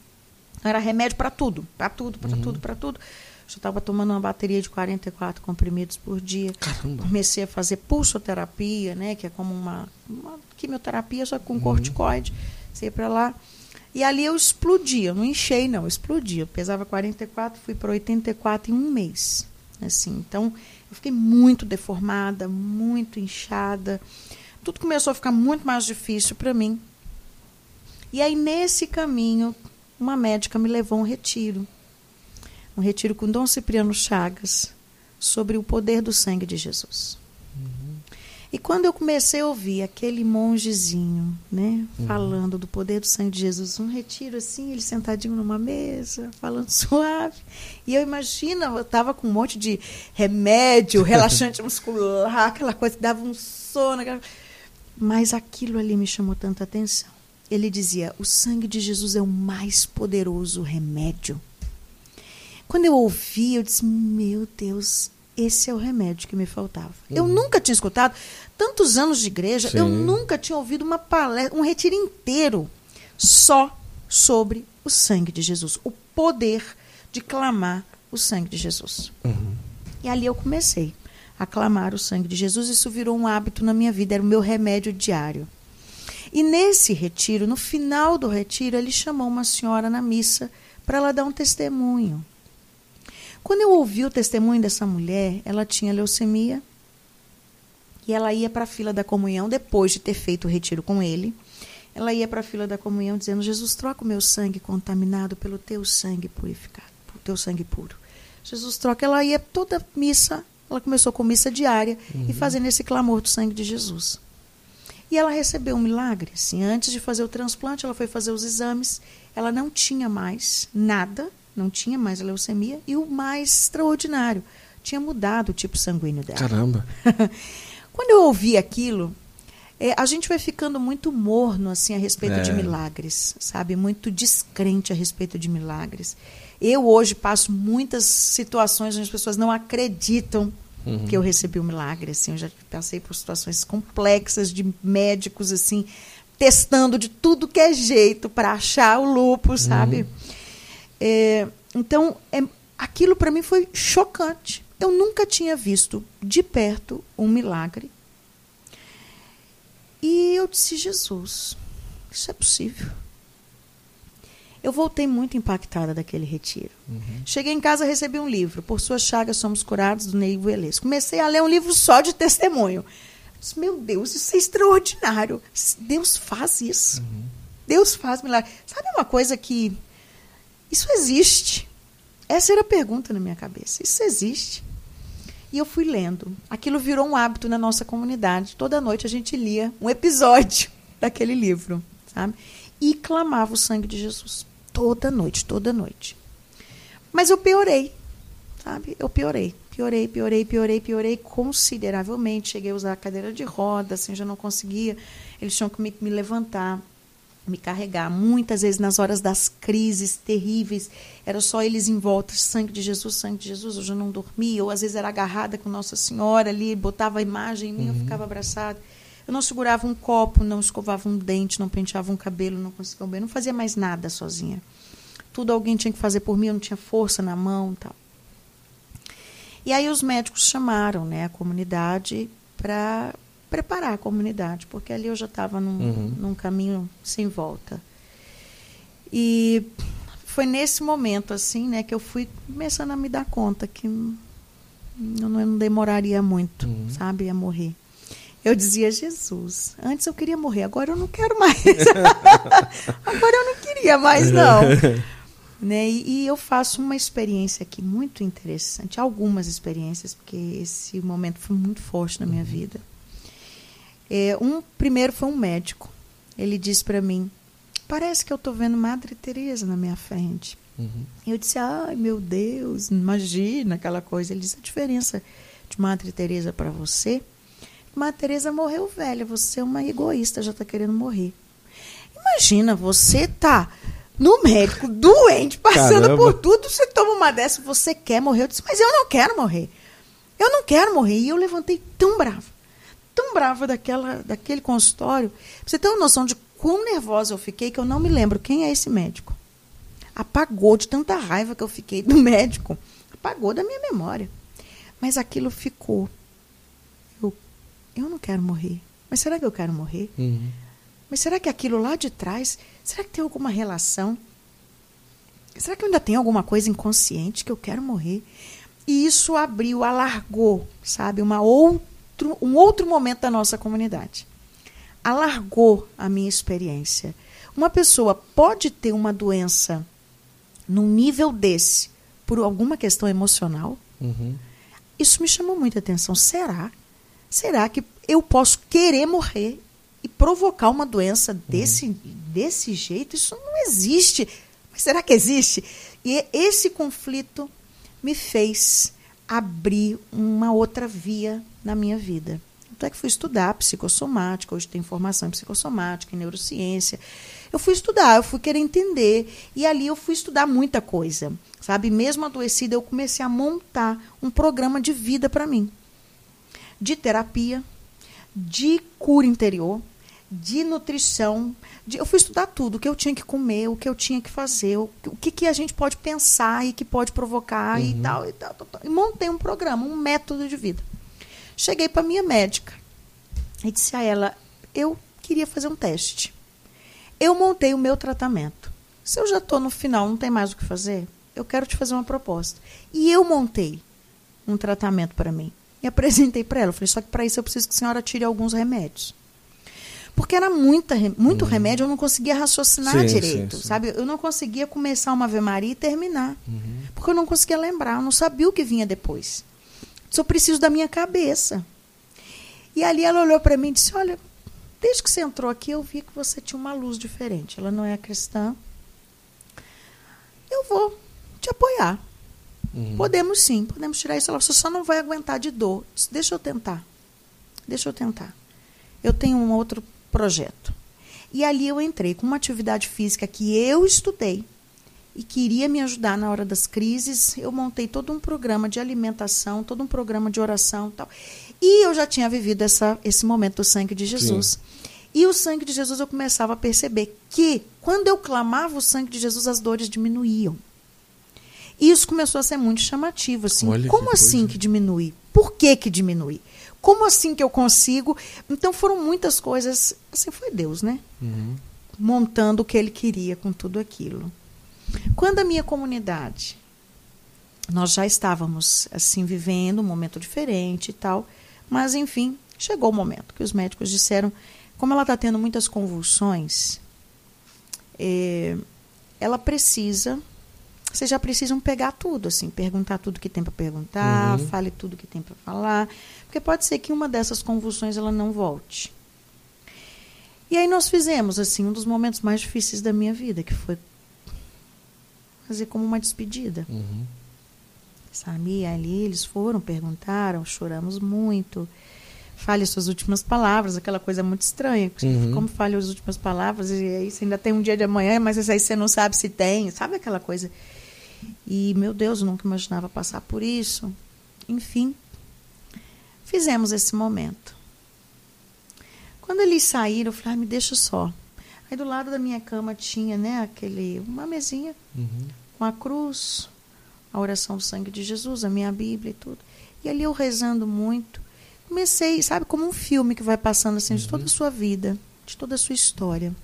Era remédio para tudo, para tudo, para uhum. tudo, para tudo. Eu estava tomando uma bateria de 44 comprimidos por dia. Caramba. Comecei a fazer pulsoterapia, né, que é como uma, uma quimioterapia, só com uhum. corticoide. Sei para lá. E ali eu explodi, eu não enchei, não, eu explodi. Eu pesava 44, fui para 84 em um mês. Assim, então, eu fiquei muito deformada, muito inchada. Tudo começou a ficar muito mais difícil para mim. E aí, nesse caminho, uma médica me levou a um retiro. Um retiro com Dom Cipriano Chagas sobre o poder do sangue de Jesus. E quando eu comecei a ouvir aquele mongezinho, né, uhum. falando do poder do sangue de Jesus, um retiro assim, ele sentadinho numa mesa, falando suave. E eu imagino, eu estava com um monte de remédio, relaxante muscular, aquela coisa que dava um sono. Mas aquilo ali me chamou tanta atenção ele dizia: o sangue de Jesus é o mais poderoso remédio. Quando eu ouvi, eu disse: meu Deus, esse é o remédio que me faltava. Uhum. Eu nunca tinha escutado tantos anos de igreja, Sim. eu nunca tinha ouvido uma palestra, um retiro inteiro só sobre o sangue de Jesus, o poder de clamar o sangue de Jesus. Uhum. E ali eu comecei a clamar o sangue de Jesus, isso virou um hábito na minha vida, era o meu remédio diário. E nesse retiro, no final do retiro, ele chamou uma senhora na missa para ela dar um testemunho. Quando eu ouvi o testemunho dessa mulher, ela tinha leucemia e ela ia para a fila da comunhão depois de ter feito o retiro com ele. Ela ia para a fila da comunhão dizendo: Jesus, troca o meu sangue contaminado pelo teu sangue purificado, pelo teu sangue puro. Jesus troca. Ela ia toda missa, ela começou com missa diária uhum. e fazendo esse clamor do sangue de Jesus. E ela recebeu um milagre. Assim, antes de fazer o transplante, ela foi fazer os exames. Ela não tinha mais nada, não tinha mais a leucemia. E o mais extraordinário, tinha mudado o tipo sanguíneo dela. Caramba! Quando eu ouvi aquilo, É, a gente vai ficando muito morno assim a respeito É. de milagres, sabe? Muito descrente a respeito de milagres. Eu hoje passo muitas situações onde as pessoas não acreditam Uhum. que eu recebi um milagre. Assim, eu já passei por situações complexas de médicos assim testando de tudo que é jeito para achar o lúpus, sabe? É, então, é, aquilo para mim foi chocante. Eu nunca tinha visto de perto um milagre. E eu disse, Jesus, isso é possível. Eu voltei muito impactada daquele retiro. Cheguei em casa, recebi um livro, Por Suas Chagas Somos Curados, do Ney Velez. Comecei a ler um livro só de testemunho. Disse, Meu Deus, isso é extraordinário. Deus faz isso. Deus faz milagre. Sabe uma coisa que. Isso existe. Essa era a pergunta na minha cabeça. Isso existe. E eu fui lendo. Aquilo virou um hábito na nossa comunidade. Toda noite a gente lia um episódio daquele livro, sabe? E clamava o sangue de Jesus. Toda noite, toda noite. Mas eu piorei, sabe? Eu piorei. Piorei, piorei, piorei, piorei consideravelmente. Cheguei a usar a cadeira de roda, assim, já não conseguia. Eles tinham que me, me levantar, me carregar. Muitas vezes, nas horas das crises terríveis, era só eles em volta, sangue de Jesus, sangue de Jesus. Eu já não dormia, ou às vezes era agarrada com Nossa Senhora ali, botava a imagem em mim, eu ficava abraçada. Eu não segurava um copo, não escovava um dente, não penteava um cabelo, não conseguia bem, não fazia mais nada sozinha. Tudo alguém tinha que fazer por mim, eu não tinha força na mão e tal. E aí os médicos chamaram né, a comunidade para preparar a comunidade, porque ali eu já estava num, Uhum. num caminho sem volta. E foi nesse momento assim, né, que eu fui começando a me dar conta que eu não, demoraria muito, Uhum. sabe, a morrer. Eu dizia, Jesus, antes eu queria morrer, agora eu não quero mais. agora eu não queria mais, não. né? E, e eu faço uma experiência aqui muito interessante, algumas experiências, porque esse momento foi muito forte na minha vida. É, um primeiro foi um médico. Ele disse para mim: parece que eu estou vendo Madre Teresa na minha frente. Uhum. Eu disse: ai meu Deus, imagina aquela coisa. Ele disse: a diferença de Madre Teresa para você, Madre Teresa morreu velha, você é uma egoísta, já está querendo morrer. Imagina, você tá no médico, doente, passando Caramba. por tudo, você toma uma dessa, você quer morrer. Eu disse, mas eu não quero morrer. Eu não quero morrer. E eu levantei tão brava, tão brava daquela, daquele consultório. Pra você ter uma noção de quão nervosa eu fiquei, que eu não me lembro quem é esse médico. Apagou de tanta raiva que eu fiquei do médico. Apagou da minha memória. Mas aquilo ficou. Eu, eu não quero morrer. Mas será que eu quero morrer? Uhum. Mas será que aquilo lá de trás, será que tem alguma relação? Será que eu ainda tenho alguma coisa inconsciente que eu quero morrer? E isso abriu, alargou, sabe, uma outro, um outro momento da nossa comunidade. Alargou a minha experiência. Uma pessoa pode ter uma doença num nível desse por alguma questão emocional? Uhum. Isso me chamou muita atenção. Será? Será que eu posso querer morrer e provocar uma doença desse, desse jeito? Isso não existe. Mas será que existe? E esse conflito me fez abrir uma outra via na minha vida. Então é que fui estudar psicossomática, hoje tem formação em psicossomática, em neurociência. Eu fui estudar, eu fui querer entender. E ali eu fui estudar muita coisa. Sabe, mesmo adoecida, eu comecei a montar um programa de vida para mim. De terapia, de cura interior, de nutrição. de- eu fui estudar tudo, o que eu tinha que comer, o que eu tinha que fazer, o, que- o que, que a gente pode pensar e que pode provocar e tal, e tal, tal, tal. E montei um programa, um método de vida. Cheguei para minha médica e disse a ela: eu queria fazer um teste. Eu montei o meu tratamento. Se eu já estou no final, não tem mais o que fazer, eu quero te fazer uma proposta. E eu montei um tratamento para mim. E apresentei para ela. Eu falei, só que para isso eu preciso que a senhora tire alguns remédios. Porque era muita, muito remédio, eu não conseguia raciocinar Sim, direito, sim, sim. sabe? Eu não conseguia começar uma Ave Maria e terminar. Porque eu não conseguia lembrar, eu não sabia o que vinha depois. Só preciso da minha cabeça. E ali ela olhou para mim e disse: Olha, desde que você entrou aqui, eu vi que você tinha uma luz diferente. Ela não é cristã. Eu vou te apoiar. Uhum. Podemos sim, podemos tirar isso. Ela falou, você só não vai aguentar de dor. Disse, Deixa eu tentar. Deixa eu tentar. eu tenho um outro projeto. E ali eu entrei com uma atividade física que eu estudei e queria me ajudar na hora das crises. Eu montei todo um programa de alimentação, todo um programa de oração, tal. E eu já tinha vivido essa, esse momento do sangue de Jesus. Sim. E o sangue de Jesus eu começava a perceber que quando eu clamava o sangue de Jesus as dores diminuíam. E isso começou a ser muito chamativo, assim. Olha Como que assim coisa. que diminui? Por que que diminui? Como assim que eu consigo? Então foram muitas coisas. Assim foi Deus, né? Uhum. Montando o que ele queria com tudo aquilo. Quando a minha comunidade, nós já estávamos assim vivendo um momento diferente e tal, mas enfim, chegou o momento que os médicos disseram, como ela está tendo muitas convulsões, é, ela precisa vocês já precisam pegar tudo, assim, perguntar tudo que tem para perguntar, uhum. fale tudo que tem para falar, porque pode ser que uma dessas convulsões ela não volte. E aí nós fizemos assim um dos momentos mais difíceis da minha vida, que foi fazer como uma despedida. Uhum. Sabe? E ali eles foram, perguntaram, choramos muito. Fale suas últimas palavras, aquela coisa muito estranha. Uhum. Como fale as últimas palavras, e aí você ainda tem um dia de amanhã, mas aí você não sabe se tem, sabe aquela coisa? E, meu Deus, eu nunca imaginava passar por isso. Enfim, fizemos esse momento. Quando eles saíram, eu falei, ah, me deixa só. Aí do lado da minha cama tinha, né, aquele, uma mesinha uhum. com a cruz, a oração do sangue de Jesus, a minha Bíblia e tudo. E ali eu rezando muito, comecei, sabe, como um filme que vai passando assim, uhum. de toda a sua vida, de toda a sua história.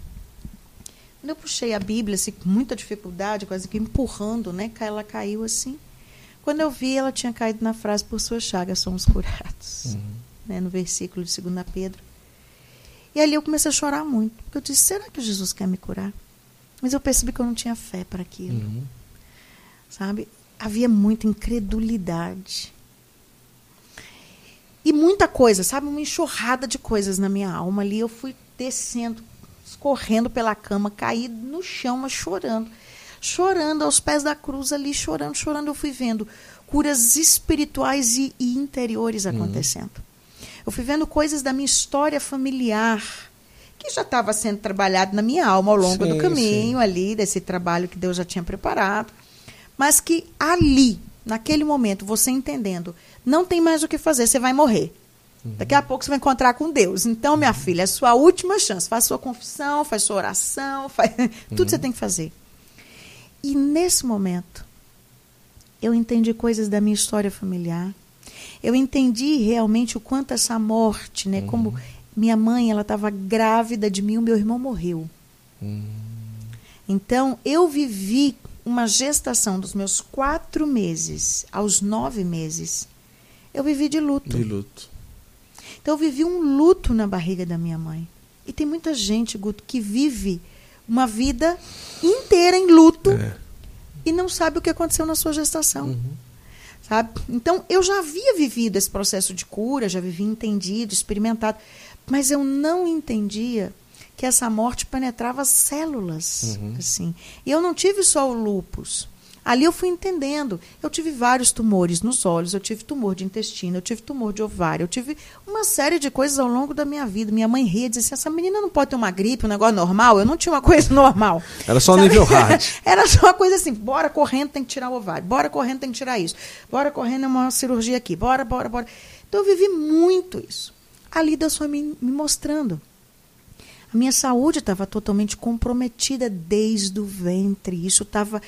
Quando eu puxei a Bíblia, assim, com muita dificuldade, quase que empurrando, né? Ela caiu assim. Quando eu vi, ela tinha caído na frase, por sua chaga somos curados. Uhum. Né, no versículo de 2 Pedro. E ali eu comecei a chorar muito. Porque eu disse, será que Jesus quer me curar? Mas eu percebi que eu não tinha fé para aquilo. Uhum. Sabe? Havia muita incredulidade. E muita coisa, sabe? Uma enxurrada de coisas na minha alma ali. Eu fui descendo correndo pela cama, caí no chão, mas chorando. Chorando aos pés da cruz ali, chorando, chorando. Eu fui vendo curas espirituais e, e interiores uhum. acontecendo. Uhum. Eu fui vendo coisas da minha história familiar que já estava sendo trabalhado na minha alma ao longo sim, do caminho sim. ali, desse trabalho que Deus já tinha preparado. Mas que ali, naquele momento, você entendendo, não tem mais o que fazer, você vai morrer. Uhum. Daqui a pouco você vai encontrar com Deus. Então, minha filha, é a sua última chance. Faz sua confissão, faz sua oração, faz tudo uhum. você tem que fazer. E nesse momento, eu entendi coisas da minha história familiar. Eu entendi realmente o quanto essa morte, né? Uhum. Como minha mãe, ela estava grávida de mim, o meu irmão morreu. Uhum. Então, eu vivi uma gestação dos meus quatro meses aos nove meses. Eu vivi de luto. De luto. Então eu vivi um luto na barriga da minha mãe. E tem muita gente, Guto, que vive uma vida inteira em luto é. e não sabe o que aconteceu na sua gestação. Uhum. Sabe? Então eu já havia vivido esse processo de cura, já vivia entendido, experimentado, mas eu não entendia que essa morte penetrava as células, uhum. assim. E eu não tive só o lupus. Ali eu fui entendendo. Eu tive vários tumores nos olhos, eu tive tumor de intestino, eu tive tumor de ovário, eu tive uma série de coisas ao longo da minha vida. Minha mãe ria e dizia assim: essa menina não pode ter uma gripe, um negócio normal. Eu não tinha uma coisa normal. Era só sabe? nível hard. Era só uma coisa assim: bora correndo, tem que tirar o ovário, bora correndo, tem que tirar isso, bora correndo, é uma cirurgia aqui, bora, bora, bora. Então eu vivi muito isso. Ali Deus foi me, me mostrando. A minha saúde estava totalmente comprometida desde o ventre. Isso estava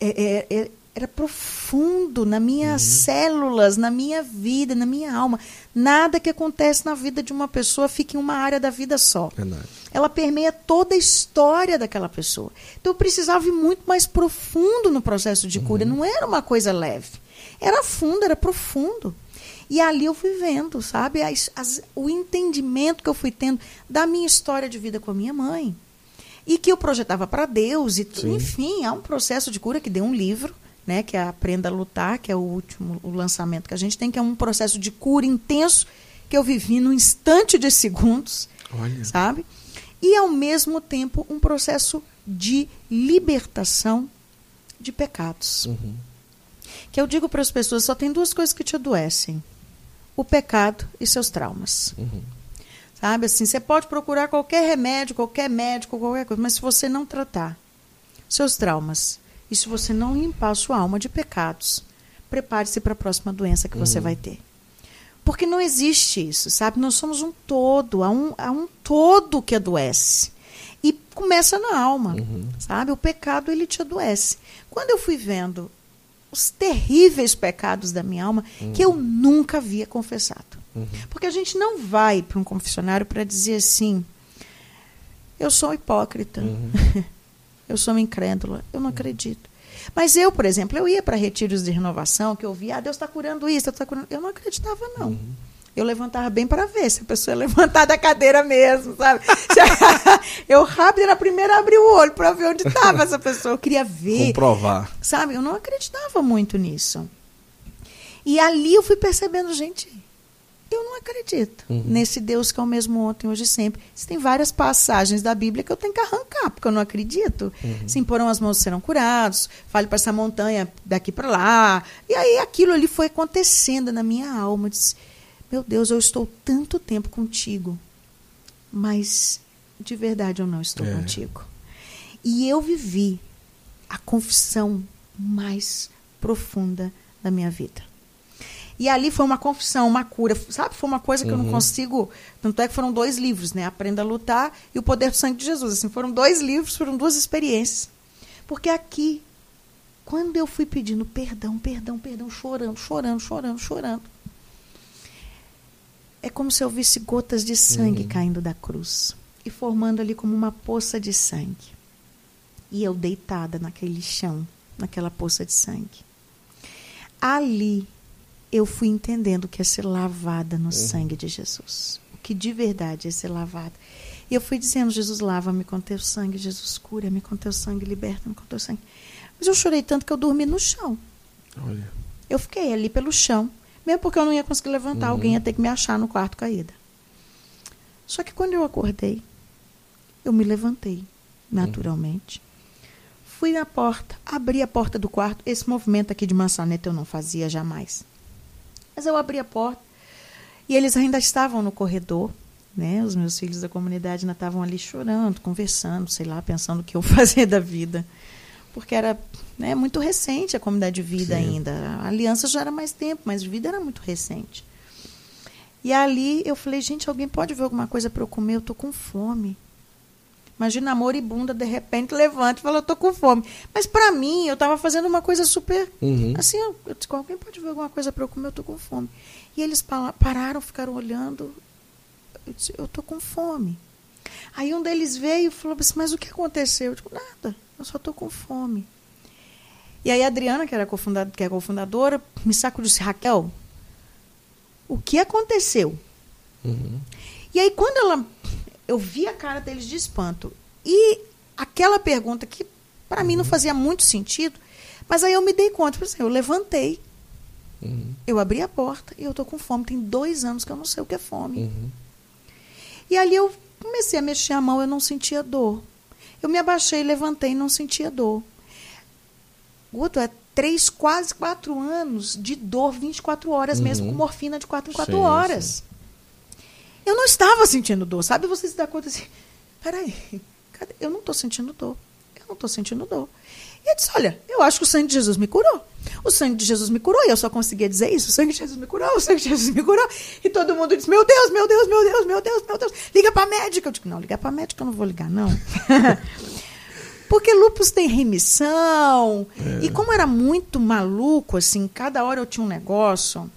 é, é, é, era profundo nas minhas uhum. células, na minha vida, na minha alma. Nada que acontece na vida de uma pessoa fica em uma área da vida só. Verdade. Ela permeia toda a história daquela pessoa. Então eu precisava ir muito mais profundo no processo de cura. Uhum. Não era uma coisa leve. Era fundo, era profundo. E ali eu fui vendo, sabe, as, as, o entendimento que eu fui tendo da minha história de vida com a minha mãe e que eu projetava para Deus. E, enfim, há um processo de cura que deu um livro, né, que é Aprenda a Lutar, que é o último o lançamento que a gente tem, que é um processo de cura intenso que eu vivi num instante de segundos, Olha. sabe? E ao mesmo tempo um processo de libertação de pecados. Uhum. Que eu digo para as pessoas, só tem duas coisas que te adoecem: o pecado e seus traumas. Uhum. Sabe assim, você pode procurar qualquer remédio, qualquer médico, qualquer coisa, mas se você não tratar seus traumas e se você não limpar sua alma de pecados, prepare-se para a próxima doença que você vai ter. Porque não existe isso, sabe? Nós somos um todo, há um, há um todo que adoece. E começa na alma, sabe? O pecado, ele te adoece. Quando eu fui vendo os terríveis pecados da minha alma, que eu nunca havia confessado. Porque a gente não vai para um confessionário para dizer assim: eu sou hipócrita, eu sou uma incrédula, eu não acredito. Mas eu, por exemplo, eu ia para retiros de renovação, que eu via, ah, Deus está curando isso, Deus está curando. Eu não acreditava, não. Eu levantava bem para ver se a pessoa ia levantar da cadeira mesmo, sabe? eu rápido, na primeira, abri o olho para ver onde estava essa pessoa. Eu queria ver. Comprovar. Sabe? Eu não acreditava muito nisso. E ali eu fui percebendo, gente, eu não acredito Uhum. nesse Deus que é o mesmo ontem, hoje e sempre. Tem várias passagens da Bíblia que eu tenho que arrancar, porque eu não acredito. Uhum. Se imporam as mãos serão curados, fale para essa montanha daqui para lá. E aí aquilo ali foi acontecendo na minha alma. Eu disse, meu Deus, eu estou tanto tempo contigo, mas de verdade eu não estou É. contigo. E eu vivi a confissão mais profunda da minha vida. E ali foi uma confissão, uma cura, sabe? Foi uma coisa que eu não consigo. Tanto é que foram dois livros, né? Aprenda a lutar e o poder do sangue de Jesus. Assim, foram dois livros, foram duas experiências. Porque aqui, quando eu fui pedindo perdão, perdão, perdão, chorando, chorando, chorando, chorando, é como se eu visse gotas de sangue caindo da cruz e formando ali como uma poça de sangue. E eu deitada naquele chão, naquela poça de sangue. Ali eu fui entendendo o que é ser lavada no sangue de Jesus. O que de verdade é ser lavada. E eu fui dizendo, Jesus, lava-me com teu sangue, Jesus, cura-me com teu sangue, liberta-me com teu sangue. Mas eu chorei tanto que eu dormi no chão. Olha. Eu fiquei ali pelo chão, mesmo porque eu não ia conseguir levantar, alguém ia ter que me achar no quarto caída. Só que quando eu acordei, eu me levantei, naturalmente. Fui na porta, abri a porta do quarto. Esse movimento aqui de maçaneta eu não fazia jamais. Mas eu abri a porta e eles ainda estavam no corredor, né? Os meus filhos da comunidade ainda estavam ali chorando, conversando, sei lá, pensando o que eu fazer da vida. Porque era né, muito recente a comunidade de vida Sim. ainda. A aliança já era mais tempo, mas vida era muito recente. E ali eu falei, gente, alguém pode ver alguma coisa para eu comer? Eu tô com fome. Imagina a moribunda, de repente levanta e fala, eu tô com fome. Mas para mim, eu estava fazendo uma coisa super Uhum. Assim, eu, eu disse, alguém pode ver alguma coisa para eu comer? Eu tô com fome. E eles pa- pararam, ficaram olhando. Eu disse, eu tô com fome. Aí um deles veio e falou assim, mas o que aconteceu? Eu digo, nada, eu só tô com fome. E aí a Adriana, que, era cofunda- que é cofundadora, me sacudiu e disse, Raquel, o que aconteceu? Uhum. E aí, quando ela. Eu vi a cara deles de espanto. E aquela pergunta que, para mim, não fazia muito sentido, mas aí eu me dei conta. Por exemplo, eu levantei, Uhum. eu abri a porta e eu tô com fome. Tem dois anos que eu não sei o que é fome. Uhum. E ali eu comecei a mexer a mão, eu não sentia dor. Eu me abaixei, levantei e não sentia dor. Guto, é três, quase quatro anos de dor 24 horas mesmo, Uhum. com morfina de quatro em quatro Sim, horas. Eu não estava sentindo dor, sabe? Você se dá conta assim, peraí, eu não estou sentindo dor. Eu não estou sentindo dor. E eu disse, olha, eu acho que o sangue de Jesus me curou. O sangue de Jesus me curou e eu só conseguia dizer isso. O sangue de Jesus me curou, o sangue de Jesus me curou. E todo mundo disse, meu Deus, meu Deus, meu Deus, meu Deus, meu Deus. Liga para a médica. Eu digo, não, ligar para a médica eu não vou ligar, não. Porque lupus tem remissão. E como era muito maluco, assim, cada hora eu tinha um negócio,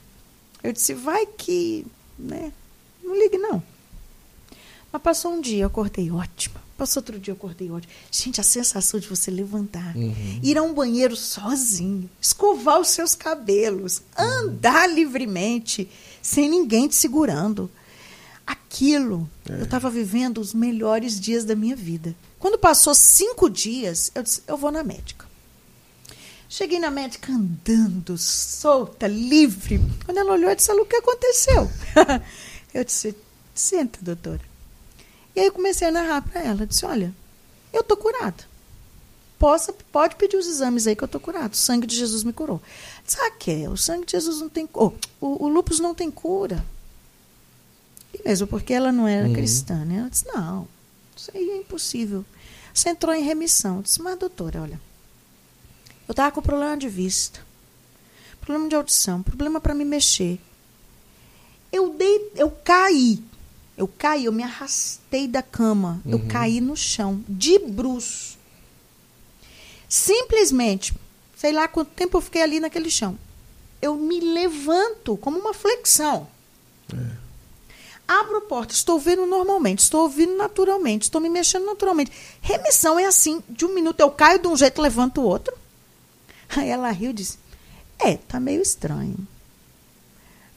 eu disse, vai que, né, não ligue não. Mas passou um dia, eu acordei ótima. Passou outro dia, eu acordei ótima. Gente, a sensação de você levantar, Uhum. ir a um banheiro sozinho, escovar os seus cabelos, andar livremente, sem ninguém te segurando. Aquilo, eu estava vivendo os melhores dias da minha vida. Quando passou cinco dias, eu disse, eu vou na médica. Cheguei na médica andando, solta, livre. Quando ela olhou, eu disse, "Lu, o que aconteceu? eu disse, senta, doutora. E aí eu comecei a narrar para ela. Eu disse, olha, eu tô curada. Possa, pode pedir os exames aí que eu tô curado. O sangue de Jesus me curou. Sabe que o sangue de Jesus não tem... Oh, o, o lúpus não tem cura. E mesmo, porque ela não era uhum. cristã. Né? Ela disse, não, isso aí é impossível. Você entrou em remissão. Eu disse, mas doutora, olha, eu estava com problema de vista, problema de audição, problema para me mexer. Eu dei, eu caí. Eu caí, eu me arrastei da cama. Uhum. Eu caí no chão, de bruço. Simplesmente, sei lá quanto tempo eu fiquei ali naquele chão. Eu me levanto como uma flexão. É. Abro a porta, estou vendo normalmente, estou ouvindo naturalmente, estou me mexendo naturalmente. Remissão é assim, de um minuto eu caio de um jeito, levanto o outro. Aí ela riu e disse: É, tá meio estranho.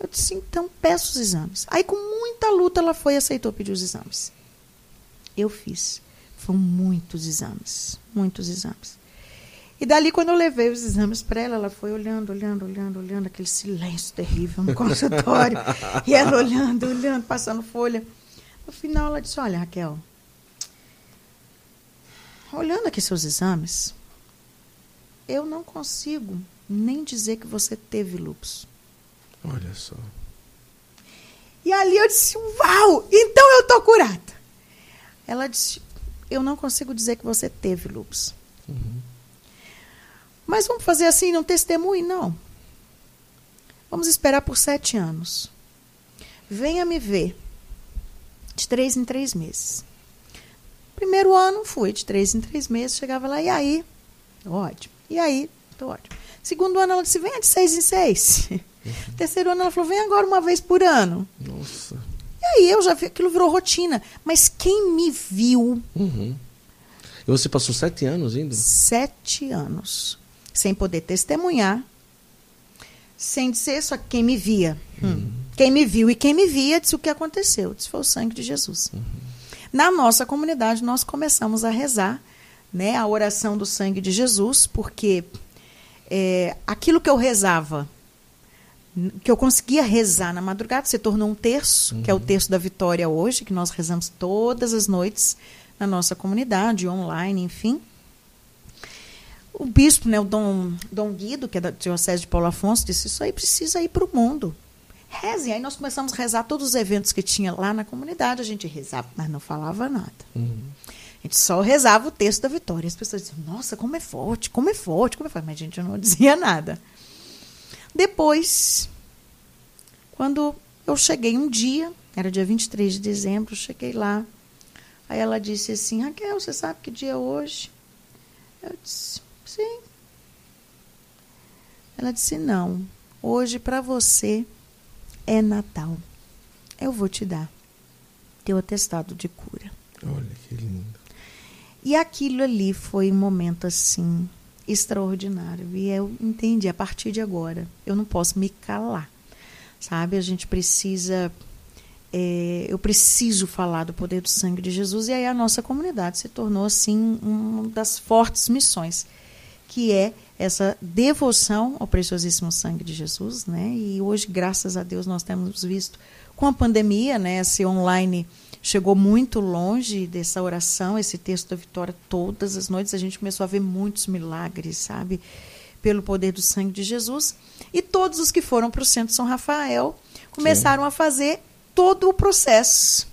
Eu disse: Então peço os exames. Aí, com muita luta, ela foi e aceitou pedir os exames. Eu fiz. Foram muitos exames, muitos exames. E dali, quando eu levei os exames para ela, ela foi olhando, olhando, olhando, olhando, aquele silêncio terrível no consultório. e ela olhando, olhando, passando folha. No final, ela disse: Olha, Raquel, olhando aqui seus exames, eu não consigo nem dizer que você teve lupus. Olha só. E ali eu disse: Uau! Então eu tô curada. Ela disse: Eu não consigo dizer que você teve lupus. Uhum. Mas vamos fazer assim, não testemunhe, não. Vamos esperar por sete anos. Venha me ver. De três em três meses. Primeiro ano fui, de três em três meses, chegava lá, e aí? Ótimo. E aí? Tô ótimo. Segundo ano, ela disse: venha de seis em seis. Uhum. Terceiro ano, ela falou: vem agora uma vez por ano. Nossa. E aí eu já vi, aquilo virou rotina. Mas quem me viu. Uhum. E você passou sete anos indo? Sete anos. Sem poder testemunhar. Sem dizer só quem me via. Hum. Uhum. Quem me viu e quem me via disse o que aconteceu. Disse foi o sangue de Jesus. Uhum. Na nossa comunidade, nós começamos a rezar né, a oração do sangue de Jesus, porque é, aquilo que eu rezava, que eu conseguia rezar na madrugada, se tornou um terço, uhum. que é o uhum. terço da vitória hoje, que nós rezamos todas as noites na nossa comunidade, online, enfim. O bispo, né, o Dom, Dom Guido, que é da Diocese de Paulo Afonso, disse: Isso aí precisa ir para o mundo. Rezem. Aí nós começamos a rezar todos os eventos que tinha lá na comunidade. A gente rezava, mas não falava nada. Uhum. A gente só rezava o texto da vitória. As pessoas diziam, nossa, como é forte, como é forte, como é forte. Mas a gente não dizia nada. Depois, quando eu cheguei um dia, era dia 23 de dezembro, cheguei lá. Aí ela disse assim, Raquel, você sabe que dia é hoje? Eu disse, sim. Ela disse, não, hoje para você é Natal. Eu vou te dar teu atestado de cura. Olha que lindo. E aquilo ali foi um momento assim extraordinário. E eu entendi, a partir de agora, eu não posso me calar. Sabe? A gente precisa. É, eu preciso falar do poder do sangue de Jesus. E aí a nossa comunidade se tornou, assim, uma das fortes missões, que é essa devoção ao preciosíssimo sangue de Jesus. Né? E hoje, graças a Deus, nós temos visto, com a pandemia, né, esse online chegou muito longe dessa oração, esse texto da vitória, todas as noites a gente começou a ver muitos milagres, sabe? Pelo poder do sangue de Jesus. E todos os que foram para o Centro São Rafael começaram Sim. a fazer todo o processo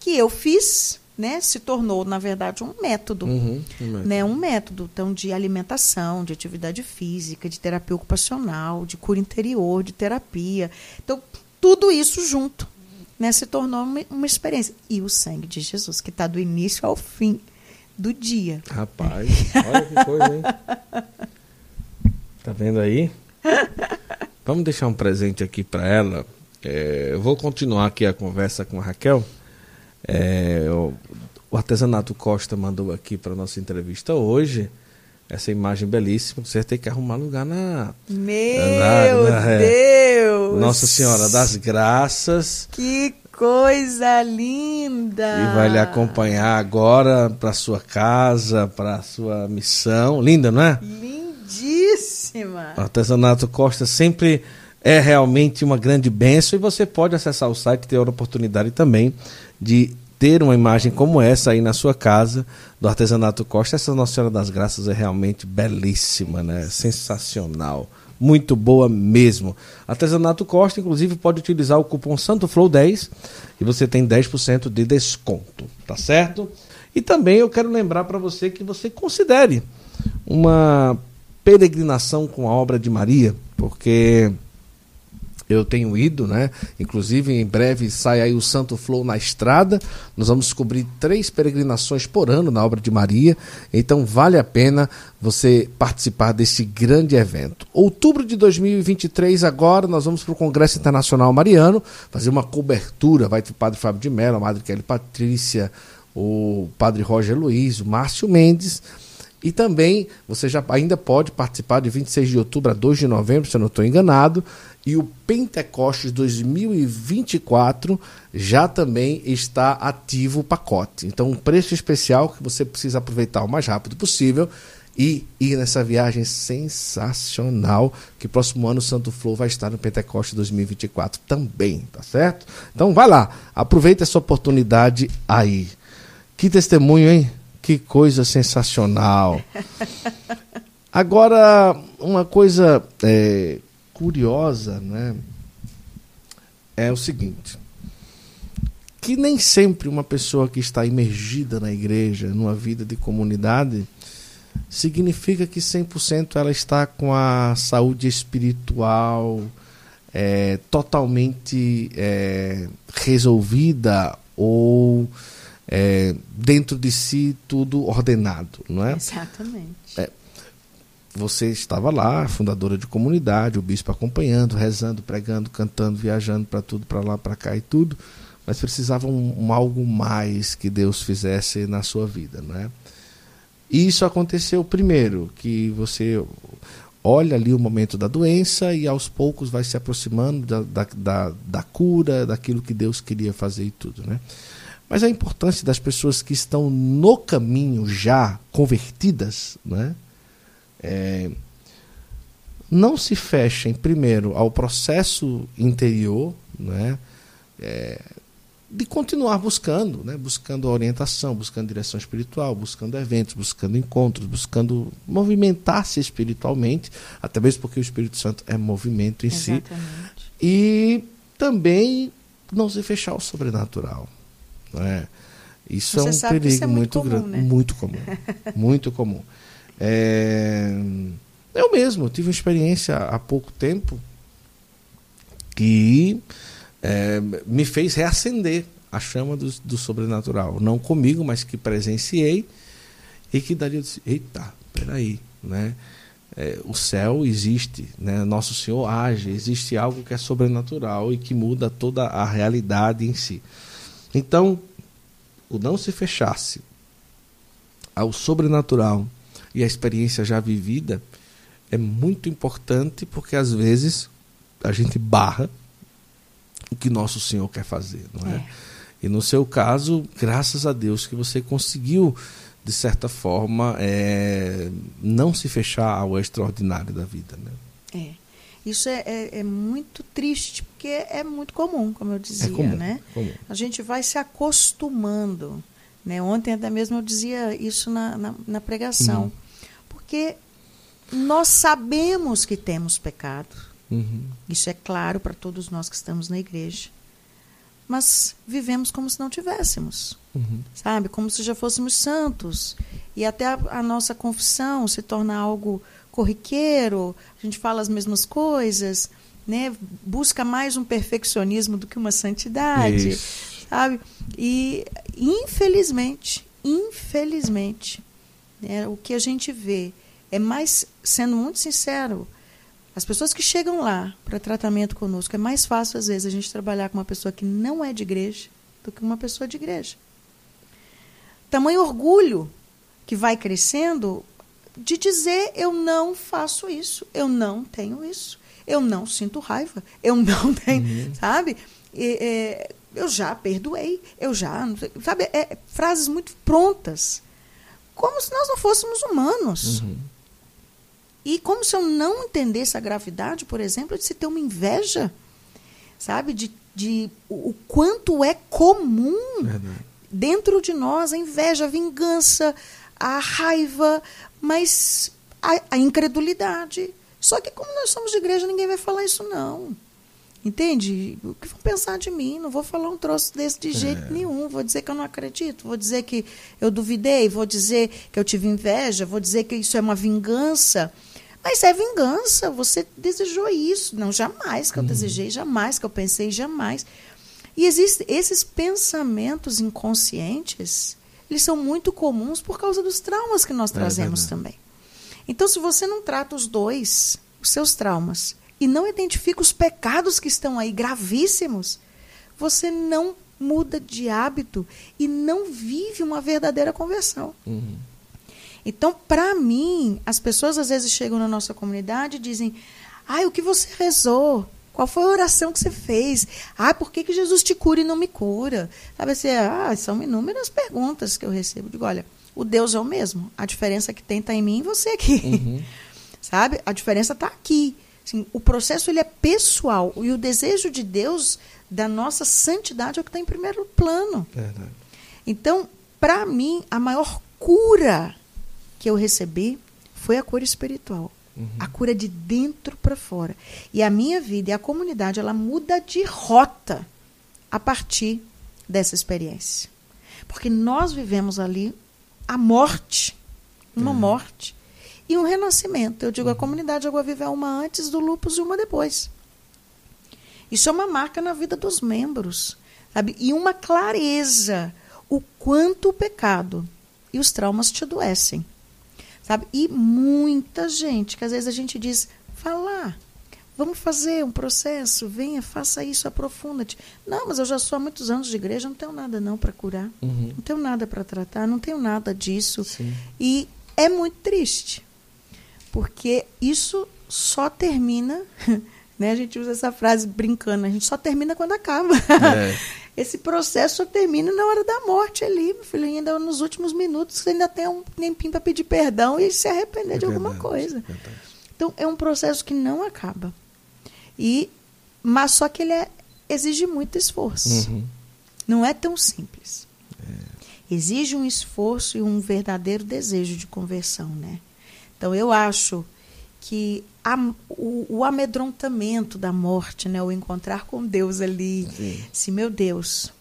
que eu fiz, né? Se tornou, na verdade, um método. Uhum, um método. Né? Um método então, de alimentação, de atividade física, de terapia ocupacional, de cura interior, de terapia. Então, tudo isso junto né, se tornou uma, uma experiência. E o sangue de Jesus, que está do início ao fim do dia. Rapaz, olha que coisa, hein? Tá vendo aí? Vamos deixar um presente aqui para ela. É, eu vou continuar aqui a conversa com a Raquel. É, o, o Artesanato Costa mandou aqui para nossa entrevista hoje essa imagem belíssima. Você tem que arrumar lugar na. Meu na, na, é, Deus! Nossa Senhora das Graças. Que coisa linda! E vai lhe acompanhar agora para sua casa, para sua missão. Linda, não é? Lindíssima! O artesanato Costa sempre é realmente uma grande benção e você pode acessar o site e ter a oportunidade também de ter uma imagem como essa aí na sua casa, do artesanato Costa. Essa Nossa Senhora das Graças é realmente belíssima, né? Sensacional muito boa mesmo. Artesanato Costa, inclusive, pode utilizar o cupom Santo Flow 10 e você tem 10% de desconto, tá certo? E também eu quero lembrar para você que você considere uma peregrinação com a obra de Maria, porque eu tenho ido, né? Inclusive, em breve sai aí o Santo Flow na estrada. Nós vamos cobrir três peregrinações por ano na obra de Maria. Então, vale a pena você participar desse grande evento. Outubro de 2023, agora, nós vamos para o Congresso Internacional Mariano, fazer uma cobertura. Vai ter o Padre Fábio de Mello, a Madre Kelly Patrícia, o Padre Roger Luiz, o Márcio Mendes. E também você já ainda pode participar de 26 de outubro a 2 de novembro, se eu não estou enganado e o Pentecostes 2024 já também está ativo o pacote. Então, um preço especial que você precisa aproveitar o mais rápido possível e ir nessa viagem sensacional que próximo ano o Santo Flow vai estar no Pentecostes 2024 também, tá certo? Então vai lá, aproveita essa oportunidade aí. Que testemunho, hein? Que coisa sensacional. Agora, uma coisa é, curiosa, né? É o seguinte, que nem sempre uma pessoa que está imergida na igreja, numa vida de comunidade, significa que 100% ela está com a saúde espiritual é, totalmente é, resolvida ou é, dentro de si tudo ordenado, não é? Exatamente. Você estava lá, fundadora de comunidade, o bispo acompanhando, rezando, pregando, cantando, viajando para tudo, para lá, para cá e tudo, mas precisava um, um, algo mais que Deus fizesse na sua vida, não é? E isso aconteceu primeiro, que você olha ali o momento da doença e aos poucos vai se aproximando da, da, da, da cura, daquilo que Deus queria fazer e tudo, né? Mas a importância das pessoas que estão no caminho já convertidas, né? É, não se fechem, primeiro, ao processo interior, né, é, de continuar buscando, né, buscando orientação, buscando direção espiritual, buscando eventos, buscando encontros, buscando movimentar-se espiritualmente, até mesmo porque o Espírito Santo é movimento em Exatamente. si. E também não se fechar ao sobrenatural. Né? Isso Você é um perigo é muito, muito grande, né? muito comum, muito comum. É... Eu mesmo tive uma experiência há pouco tempo que é, me fez reacender a chama do, do, sobrenatural. Não comigo, mas que presenciei e que dali eu disse, eita, peraí, né? É, o céu existe, né? Nosso Senhor age, existe algo que é sobrenatural e que muda toda a realidade em si. Então, o não se fechasse ao sobrenatural e a experiência já vivida é muito importante porque às vezes a gente barra o que nosso Senhor quer fazer, não é? é. E no seu caso, graças a Deus que você conseguiu de certa forma é, não se fechar ao extraordinário da vida, né? É. Isso é, é, é, muito triste, porque é muito comum, como eu dizia, é comum, né? Comum. A gente vai se acostumando. Né? Ontem até mesmo eu dizia isso na, na, na pregação. Uhum porque nós sabemos que temos pecado. Uhum. Isso é claro para todos nós que estamos na igreja. Mas vivemos como se não tivéssemos. Uhum. Sabe? Como se já fôssemos santos. E até a, a, nossa confissão se torna algo corriqueiro, a gente fala as mesmas coisas, né? busca mais um perfeccionismo do que uma santidade. Isso. Sabe? E infelizmente, infelizmente, né, o que a gente vê é mais, sendo muito sincero, as pessoas que chegam lá para tratamento conosco, é mais fácil, às vezes, a gente trabalhar com uma pessoa que não é de igreja do que uma pessoa de igreja. Tamanho orgulho que vai crescendo de dizer: eu não faço isso, eu não tenho isso, eu não sinto raiva, eu não tenho. Uhum. Sabe? E, é, eu já perdoei, eu já. Sabe? É, frases muito prontas. Como se nós não fôssemos humanos. Uhum. E como se eu não entendesse a gravidade, por exemplo, de se ter uma inveja, sabe? De, de o quanto é comum Verdade. dentro de nós a inveja, a vingança, a raiva, mas a, a incredulidade. Só que como nós somos de igreja, ninguém vai falar isso não. Entende? O que vão pensar de mim? Não vou falar um troço desse de jeito é. nenhum. Vou dizer que eu não acredito. Vou dizer que eu duvidei. Vou dizer que eu tive inveja. Vou dizer que isso é uma vingança. Mas é vingança. Você desejou isso. Não, jamais que eu uhum. desejei, jamais que eu pensei, jamais. E existem esses pensamentos inconscientes, eles são muito comuns por causa dos traumas que nós é trazemos também. Então, se você não trata os dois, os seus traumas, e não identifica os pecados que estão aí gravíssimos, você não muda de hábito e não vive uma verdadeira conversão. Uhum. Então, para mim, as pessoas às vezes chegam na nossa comunidade e dizem: ai, o que você rezou? Qual foi a oração que você fez? Ah, por que, que Jesus te cura e não me cura? Sabe assim, ah, são inúmeras perguntas que eu recebo. Digo, olha, o Deus é o mesmo. A diferença que tem está em mim e você aqui. Uhum. Sabe? A diferença está aqui. Assim, o processo ele é pessoal e o desejo de Deus da nossa santidade é o que está em primeiro plano. Verdade. Então, para mim, a maior cura que eu recebi foi a cura espiritual. Uhum. A cura de dentro para fora. E a minha vida e a comunidade, ela muda de rota a partir dessa experiência. Porque nós vivemos ali a morte, uma é. morte e um renascimento. Eu digo, a comunidade Água Viva é uma antes do lupus e uma depois. Isso é uma marca na vida dos membros, sabe? E uma clareza o quanto o pecado e os traumas te adoecem, sabe? E muita gente, que às vezes a gente diz, falar, vamos fazer um processo, venha, faça isso, aprofunda-te. Não, mas eu já sou há muitos anos de igreja, não tenho nada não para curar, uhum. não tenho nada para tratar, não tenho nada disso. Sim. E é muito triste, porque isso só termina, né? A gente usa essa frase brincando, a gente só termina quando acaba. É. Esse processo só termina na hora da morte ali, meu filho, ainda nos últimos minutos você ainda tem um tempinho para pedir perdão e se arrepender é de alguma coisa. É então é um processo que não acaba. E mas só que ele é, exige muito esforço. Uhum. Não é tão simples. É. Exige um esforço e um verdadeiro desejo de conversão, né? Então, eu acho que a, o, o, amedrontamento da morte, né, o encontrar com Deus ali, Sim. se meu Deus,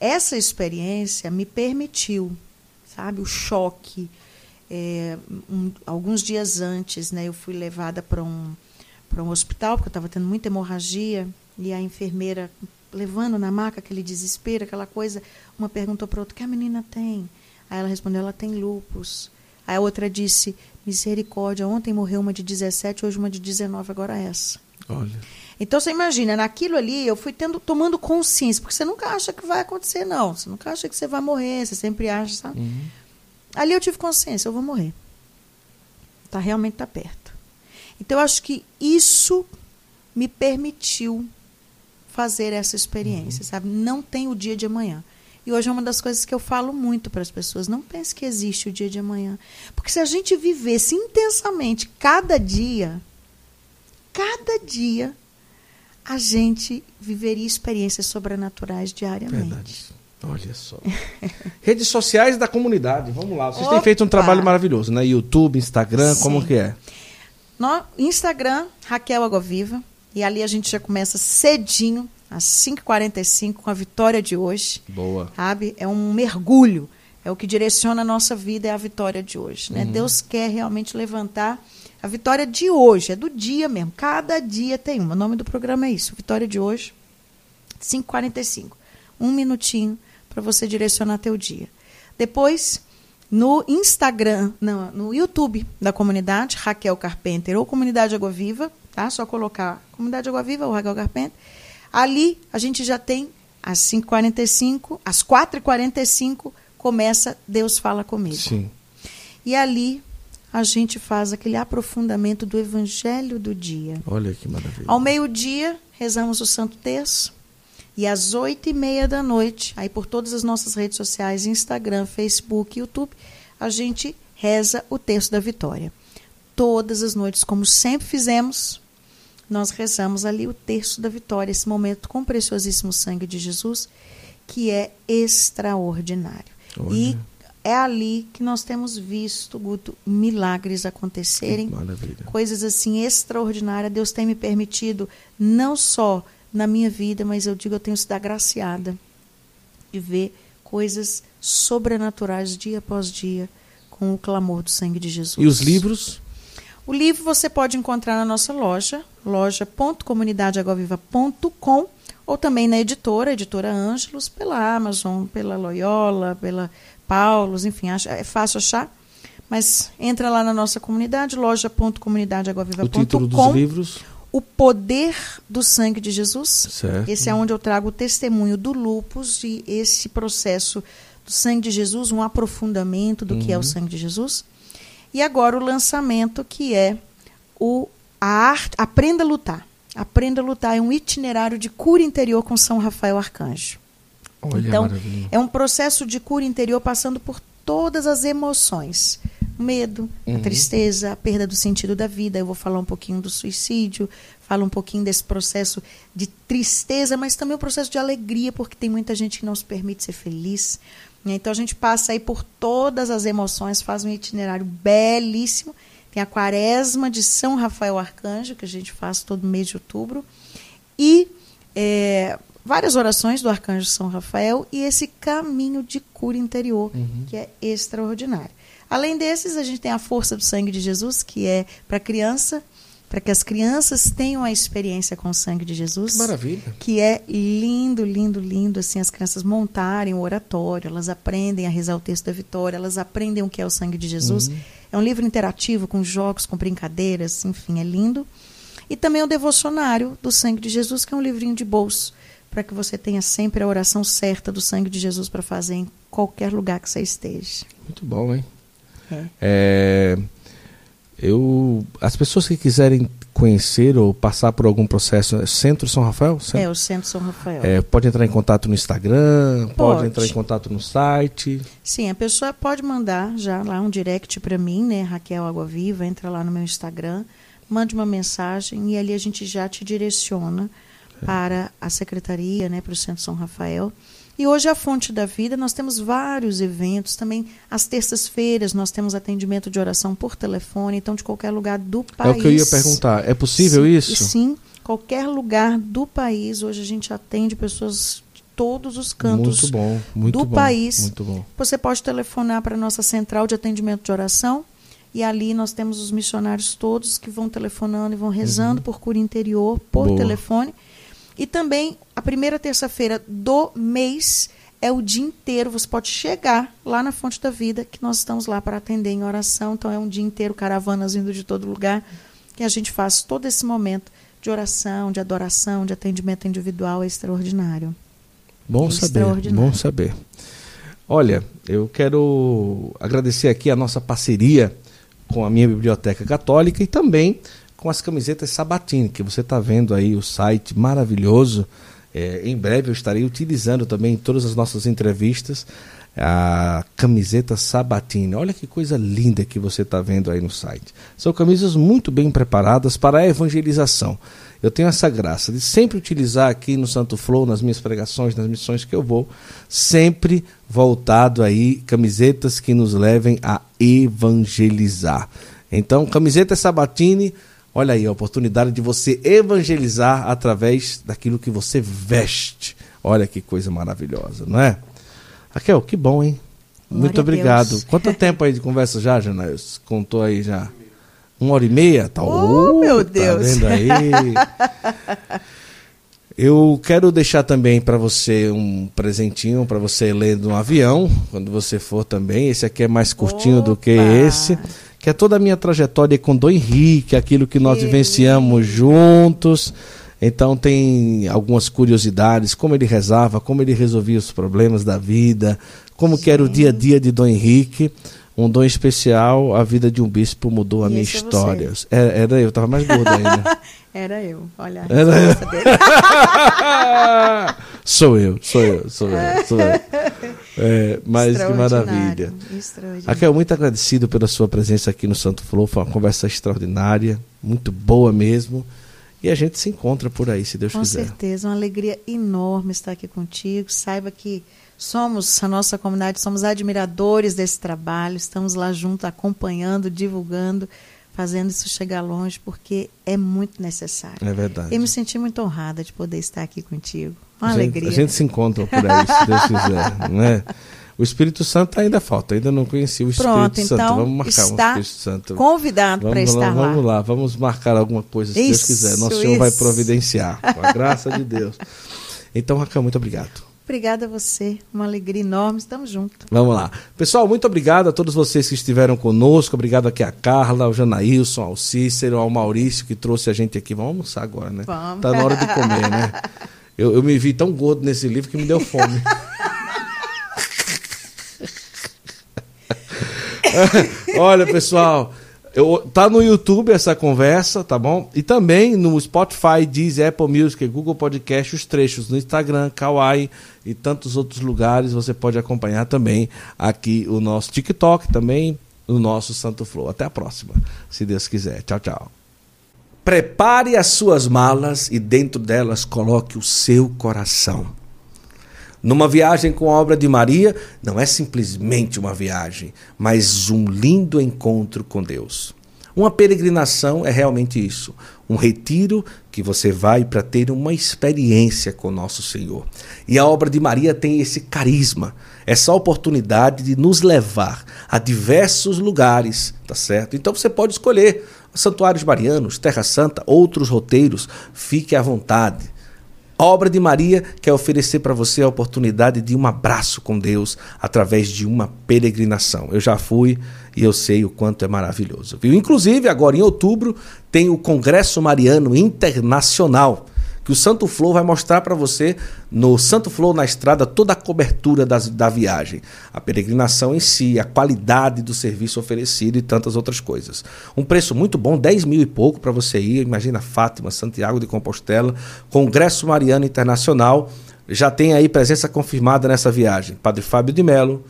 essa experiência me permitiu, sabe, o choque. É, um, alguns dias antes, né, eu fui levada para um para um hospital porque eu estava tendo muita hemorragia e a enfermeira levando na maca aquele desespero, aquela coisa, uma perguntou para outra: "O que a menina tem?" Aí ela respondeu: "Ela tem lupus." Aí a outra disse: Misericórdia, ontem morreu uma de 17, hoje uma de 19, agora essa. Olha. Então você imagina, naquilo ali eu fui tendo, tomando consciência, porque você nunca acha que vai acontecer, não. Você nunca acha que você vai morrer, você sempre acha, sabe? Uhum. Ali eu tive consciência, eu vou morrer. Tá realmente tá perto. Então eu acho que isso me permitiu fazer essa experiência, uhum. sabe? Não tem o dia de amanhã. E hoje é uma das coisas que eu falo muito para as pessoas. Não pense que existe o dia de amanhã. Porque se a gente vivesse intensamente cada dia, cada dia, a gente viveria experiências sobrenaturais diariamente. Verdade. Olha só. Redes sociais da comunidade, vamos lá. Vocês Opa. têm feito um trabalho maravilhoso, né? YouTube, Instagram, Sim. como que é? No Instagram, Raquel Agoviva. E ali a gente já começa cedinho às 5h45, com a vitória de hoje. Boa. Sabe? É um mergulho. É o que direciona a nossa vida, é a vitória de hoje. Né? Uhum. Deus quer realmente levantar a vitória de hoje, é do dia mesmo. Cada dia tem uma. O nome do programa é isso. Vitória de hoje, 5h45. Um minutinho para você direcionar teu dia. Depois, no Instagram, não, no YouTube da comunidade, Raquel Carpenter ou Comunidade Água Viva, tá? Só colocar Comunidade Água Viva ou Raquel Carpenter Ali a gente já tem às 5h45, às 4h45 começa Deus Fala Comigo. Sim. E ali a gente faz aquele aprofundamento do Evangelho do dia. Olha que maravilha. Ao meio-dia, rezamos o Santo Terço. E às oito e meia da noite, aí por todas as nossas redes sociais, Instagram, Facebook, YouTube, a gente reza o Terço da Vitória. Todas as noites, como sempre fizemos, nós rezamos ali o terço da vitória, esse momento com o preciosíssimo sangue de Jesus, que é extraordinário. Olha. E é ali que nós temos visto, Guto, milagres acontecerem. Coisas assim extraordinárias. Deus tem me permitido, não só na minha vida, mas eu digo, eu tenho sido agraciada de ver coisas sobrenaturais dia após dia com o clamor do sangue de Jesus. E os livros? O livro você pode encontrar na nossa loja, loja.comunidadeagoviva.com ou também na editora, editora Ângelos, pela Amazon, pela Loyola, pela Paulos, enfim, é fácil achar. Mas entra lá na nossa comunidade, loja.comunidadeagoviva.com. O título dos livros? O Poder do Sangue de Jesus. Certo. Esse é onde eu trago o testemunho do lupus e esse processo do sangue de Jesus, um aprofundamento do uhum. que é o uhum. sangue de Jesus. E agora o lançamento que é o a arte, Aprenda a Lutar. Aprenda a Lutar é um itinerário de cura interior com São Rafael Arcanjo. Olha, então, é um processo de cura interior passando por todas as emoções. O medo, uhum. a tristeza, a perda do sentido da vida. Eu vou falar um pouquinho do suicídio, falo um pouquinho desse processo de tristeza, mas também o processo de alegria, porque tem muita gente que não se permite ser feliz. Então a gente passa aí por todas as emoções, faz um itinerário belíssimo. Tem a quaresma de São Rafael Arcanjo, que a gente faz todo mês de outubro. E é, várias orações do Arcanjo São Rafael e esse caminho de cura interior, uhum. que é extraordinário. Além desses, a gente tem a força do sangue de Jesus, que é para criança, para que as crianças tenham a experiência com o sangue de Jesus. Que maravilha. Que é lindo, lindo, lindo, assim, as crianças montarem o oratório, elas aprendem a rezar o texto da vitória, elas aprendem o que é o sangue de Jesus. Uhum. É um livro interativo, com jogos, com brincadeiras, enfim, é lindo. E também o devocionário do sangue de Jesus, que é um livrinho de bolso, para que você tenha sempre a oração certa do sangue de Jesus para fazer em qualquer lugar que você esteja. Muito bom, hein? É. é. Eu, as pessoas que quiserem conhecer ou passar por algum processo, é Centro São Rafael? Centro? É, o Centro São Rafael. É, pode entrar em contato no Instagram, pode. pode. entrar em contato no site. Sim, a pessoa pode mandar já lá um direct para mim, né, Raquel Água Viva, entra lá no meu Instagram, mande uma mensagem e ali a gente já te direciona para a secretaria, né, para o Centro São Rafael. E hoje a Fonte da Vida, nós temos vários eventos, também às terças-feiras nós temos atendimento de oração por telefone, então de qualquer lugar do país. É o que eu ia perguntar, é possível sim, isso? Sim, qualquer lugar do país, hoje a gente atende pessoas de todos os cantos muito bom, muito do bom, país. Muito bom. Você pode telefonar para a nossa central de atendimento de oração, e ali nós temos os missionários todos que vão telefonando e vão rezando uhum. por cura interior, por Boa. telefone. E também a primeira terça-feira do mês é o dia inteiro. Você pode chegar lá na Fonte da Vida, que nós estamos lá para atender em oração. Então é um dia inteiro, caravanas vindo de todo lugar, que a gente faz todo esse momento de oração, de adoração, de atendimento individual é extraordinário. Bom é saber, bom saber. Olha, eu quero agradecer aqui a nossa parceria com a minha biblioteca católica e também com as camisetas Sabatini, que você está vendo aí o site maravilhoso. É, em breve eu estarei utilizando também em todas as nossas entrevistas a camiseta Sabatini. Olha que coisa linda que você está vendo aí no site. São camisas muito bem preparadas para a evangelização. Eu tenho essa graça de sempre utilizar aqui no Santo Flow, nas minhas pregações, nas missões que eu vou, sempre voltado aí camisetas que nos levem a evangelizar. Então, camiseta Sabatini Olha aí a oportunidade de você evangelizar através daquilo que você veste. Olha que coisa maravilhosa, não é? Raquel, que bom, hein? Glória Muito obrigado. Quanto tempo aí de conversa já, Janaíus? Contou aí já? Uma hora e meia? Tá, oh, oh meu tá Deus! vendo aí? Eu quero deixar também para você um presentinho para você ler no avião, quando você for também. Esse aqui é mais curtinho Opa. do que esse que é toda a minha trajetória com Dom Henrique, aquilo que nós vivenciamos juntos. Então tem algumas curiosidades, como ele rezava, como ele resolvia os problemas da vida, como Sim. que era o dia a dia de Dom Henrique. Um dom especial, a vida de um bispo mudou a minha é história. É era eu, estava mais gordo ainda. era eu, olha a era eu. sou eu, sou eu, sou eu, sou eu. É, mas que maravilha. Raquel, muito agradecido pela sua presença aqui no Santo Flow. Foi uma conversa extraordinária, muito boa mesmo. E a gente se encontra por aí, se Deus Com quiser. Com certeza, uma alegria enorme estar aqui contigo. Saiba que somos, a nossa comunidade, somos admiradores desse trabalho, estamos lá junto, acompanhando, divulgando, fazendo isso chegar longe, porque é muito necessário. É verdade. Eu me senti muito honrada de poder estar aqui contigo. Uma a gente, alegria. A gente se encontra por aí, se Deus quiser. Não é? O Espírito Santo ainda falta, ainda não conheci o Espírito Pronto, Santo. então Vamos marcar um está Espírito Santo. convidado para Vamos lá, estar lá. vamos lá, vamos marcar alguma coisa, se Deus Isso, quiser. Nosso Senhor vai isso. providenciar, com a graça de Deus. Então, Raquel, muito obrigado. Obrigada a você, uma alegria enorme, estamos juntos. Vamos lá. Pessoal, muito obrigado a todos vocês que estiveram conosco. Obrigado aqui a Carla, ao Janaílson, ao Cícero, ao Maurício, que trouxe a gente aqui. Vamos almoçar agora, né? Vamos. Tá na hora de comer, né? Eu, eu me vi tão gordo nesse livro que me deu fome. Olha, pessoal, eu, tá no YouTube essa conversa, tá bom? E também no Spotify, Deezer, Apple Music, Google Podcast, os trechos no Instagram, Kawaii e tantos outros lugares. Você pode acompanhar também aqui o nosso TikTok, também o nosso Santo Flow. Até a próxima, se Deus quiser. Tchau, tchau. Prepare as suas malas e dentro delas coloque o seu coração. Numa viagem com a obra de Maria, não é simplesmente uma viagem, mas um lindo encontro com Deus. Uma peregrinação é realmente isso, um retiro que você vai para ter uma experiência com nosso Senhor. E a obra de Maria tem esse carisma, essa oportunidade de nos levar a diversos lugares, tá certo? Então você pode escolher santuários marianos, Terra Santa, outros roteiros, fique à vontade. A obra de Maria quer oferecer para você a oportunidade de um abraço com Deus através de uma peregrinação. Eu já fui e eu sei o quanto é maravilhoso. Viu? Inclusive, agora em outubro, tem o Congresso Mariano Internacional que o Santo Flow vai mostrar para você no Santo Flow na estrada toda a cobertura das, da viagem, a peregrinação em si, a qualidade do serviço oferecido e tantas outras coisas. Um preço muito bom, 10 mil e pouco para você ir. Imagina Fátima, Santiago de Compostela, Congresso Mariano Internacional. Já tem aí presença confirmada nessa viagem. Padre Fábio de Melo,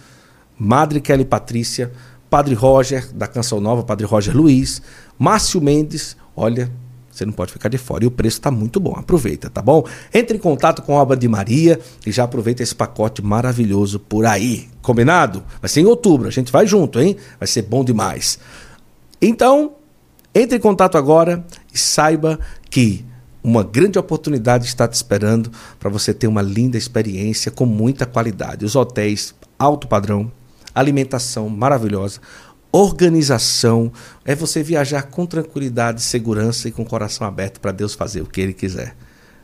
Madre Kelly Patrícia, Padre Roger, da Canção Nova, Padre Roger Luiz, Márcio Mendes, olha, você não pode ficar de fora. E o preço está muito bom. Aproveita, tá bom? Entre em contato com a obra de Maria e já aproveita esse pacote maravilhoso por aí. Combinado? Vai ser em outubro. A gente vai junto, hein? Vai ser bom demais. Então, entre em contato agora e saiba que uma grande oportunidade está te esperando para você ter uma linda experiência com muita qualidade. Os hotéis alto padrão, alimentação maravilhosa, organização, é você viajar com tranquilidade, segurança e com o coração aberto para Deus fazer o que ele quiser.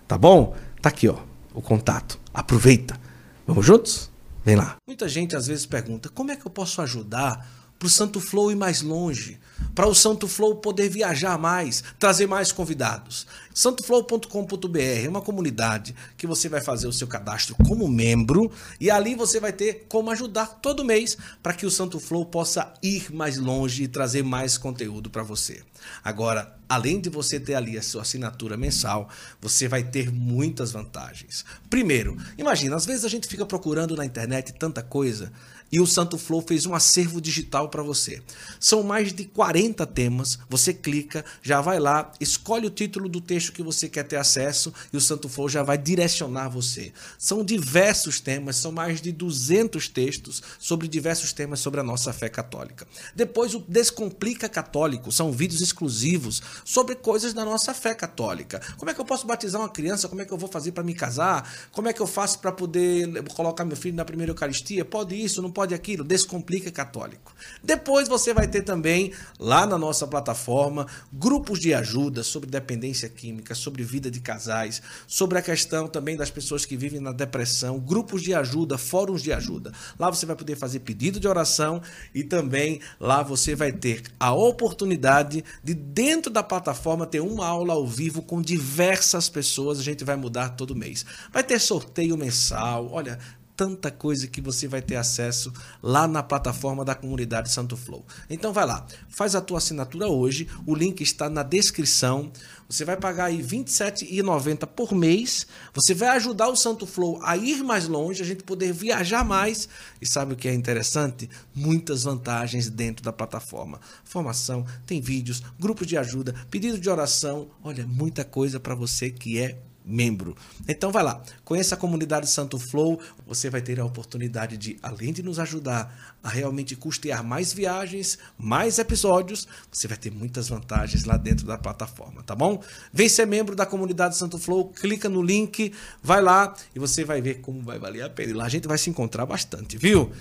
Tá bom? Tá aqui, ó, o contato. Aproveita. Vamos juntos? Vem lá. Muita gente às vezes pergunta: "Como é que eu posso ajudar para o Santo Flow ir mais longe, para o Santo Flow poder viajar mais, trazer mais convidados. Santoflow.com.br é uma comunidade que você vai fazer o seu cadastro como membro e ali você vai ter como ajudar todo mês para que o Santo Flow possa ir mais longe e trazer mais conteúdo para você. Agora, além de você ter ali a sua assinatura mensal, você vai ter muitas vantagens. Primeiro, imagina, às vezes a gente fica procurando na internet tanta coisa e o Santo Flow fez um acervo digital para você. São mais de 40 temas, você clica, já vai lá, escolhe o título do texto que você quer ter acesso e o Santo Flow já vai direcionar você. São diversos temas, são mais de 200 textos sobre diversos temas sobre a nossa fé católica. Depois o Descomplica Católico, são vídeos exclusivos sobre coisas da nossa fé católica. Como é que eu posso batizar uma criança? Como é que eu vou fazer para me casar? Como é que eu faço para poder colocar meu filho na primeira Eucaristia? Pode isso, não pode aquilo? Descomplica Católico. Depois você vai ter também lá na nossa plataforma grupos de ajuda sobre dependência química, sobre vida de casais, sobre a questão também das pessoas que vivem na depressão, grupos de ajuda, fóruns de ajuda. Lá você vai poder fazer pedido de oração e também lá você vai ter a oportunidade de dentro da plataforma ter uma aula ao vivo com diversas pessoas, a gente vai mudar todo mês. Vai ter sorteio mensal, olha, tanta coisa que você vai ter acesso lá na plataforma da comunidade Santo Flow. Então vai lá, faz a tua assinatura hoje, o link está na descrição. Você vai pagar aí R$ 27,90 por mês. Você vai ajudar o Santo Flow a ir mais longe, a gente poder viajar mais. E sabe o que é interessante? Muitas vantagens dentro da plataforma. Formação, tem vídeos, grupos de ajuda, pedido de oração. Olha, muita coisa para você que é membro. Então vai lá, conheça a comunidade Santo Flow, você vai ter a oportunidade de, além de nos ajudar a realmente custear mais viagens, mais episódios, você vai ter muitas vantagens lá dentro da plataforma, tá bom? Vem ser membro da comunidade Santo Flow, clica no link, vai lá e você vai ver como vai valer a pena. E lá a gente vai se encontrar bastante, viu?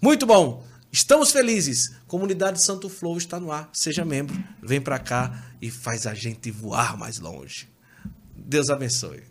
Muito bom! Estamos felizes. Comunidade Santo Flow está no ar. Seja membro, vem para cá e faz a gente voar mais longe. Deus abençoe.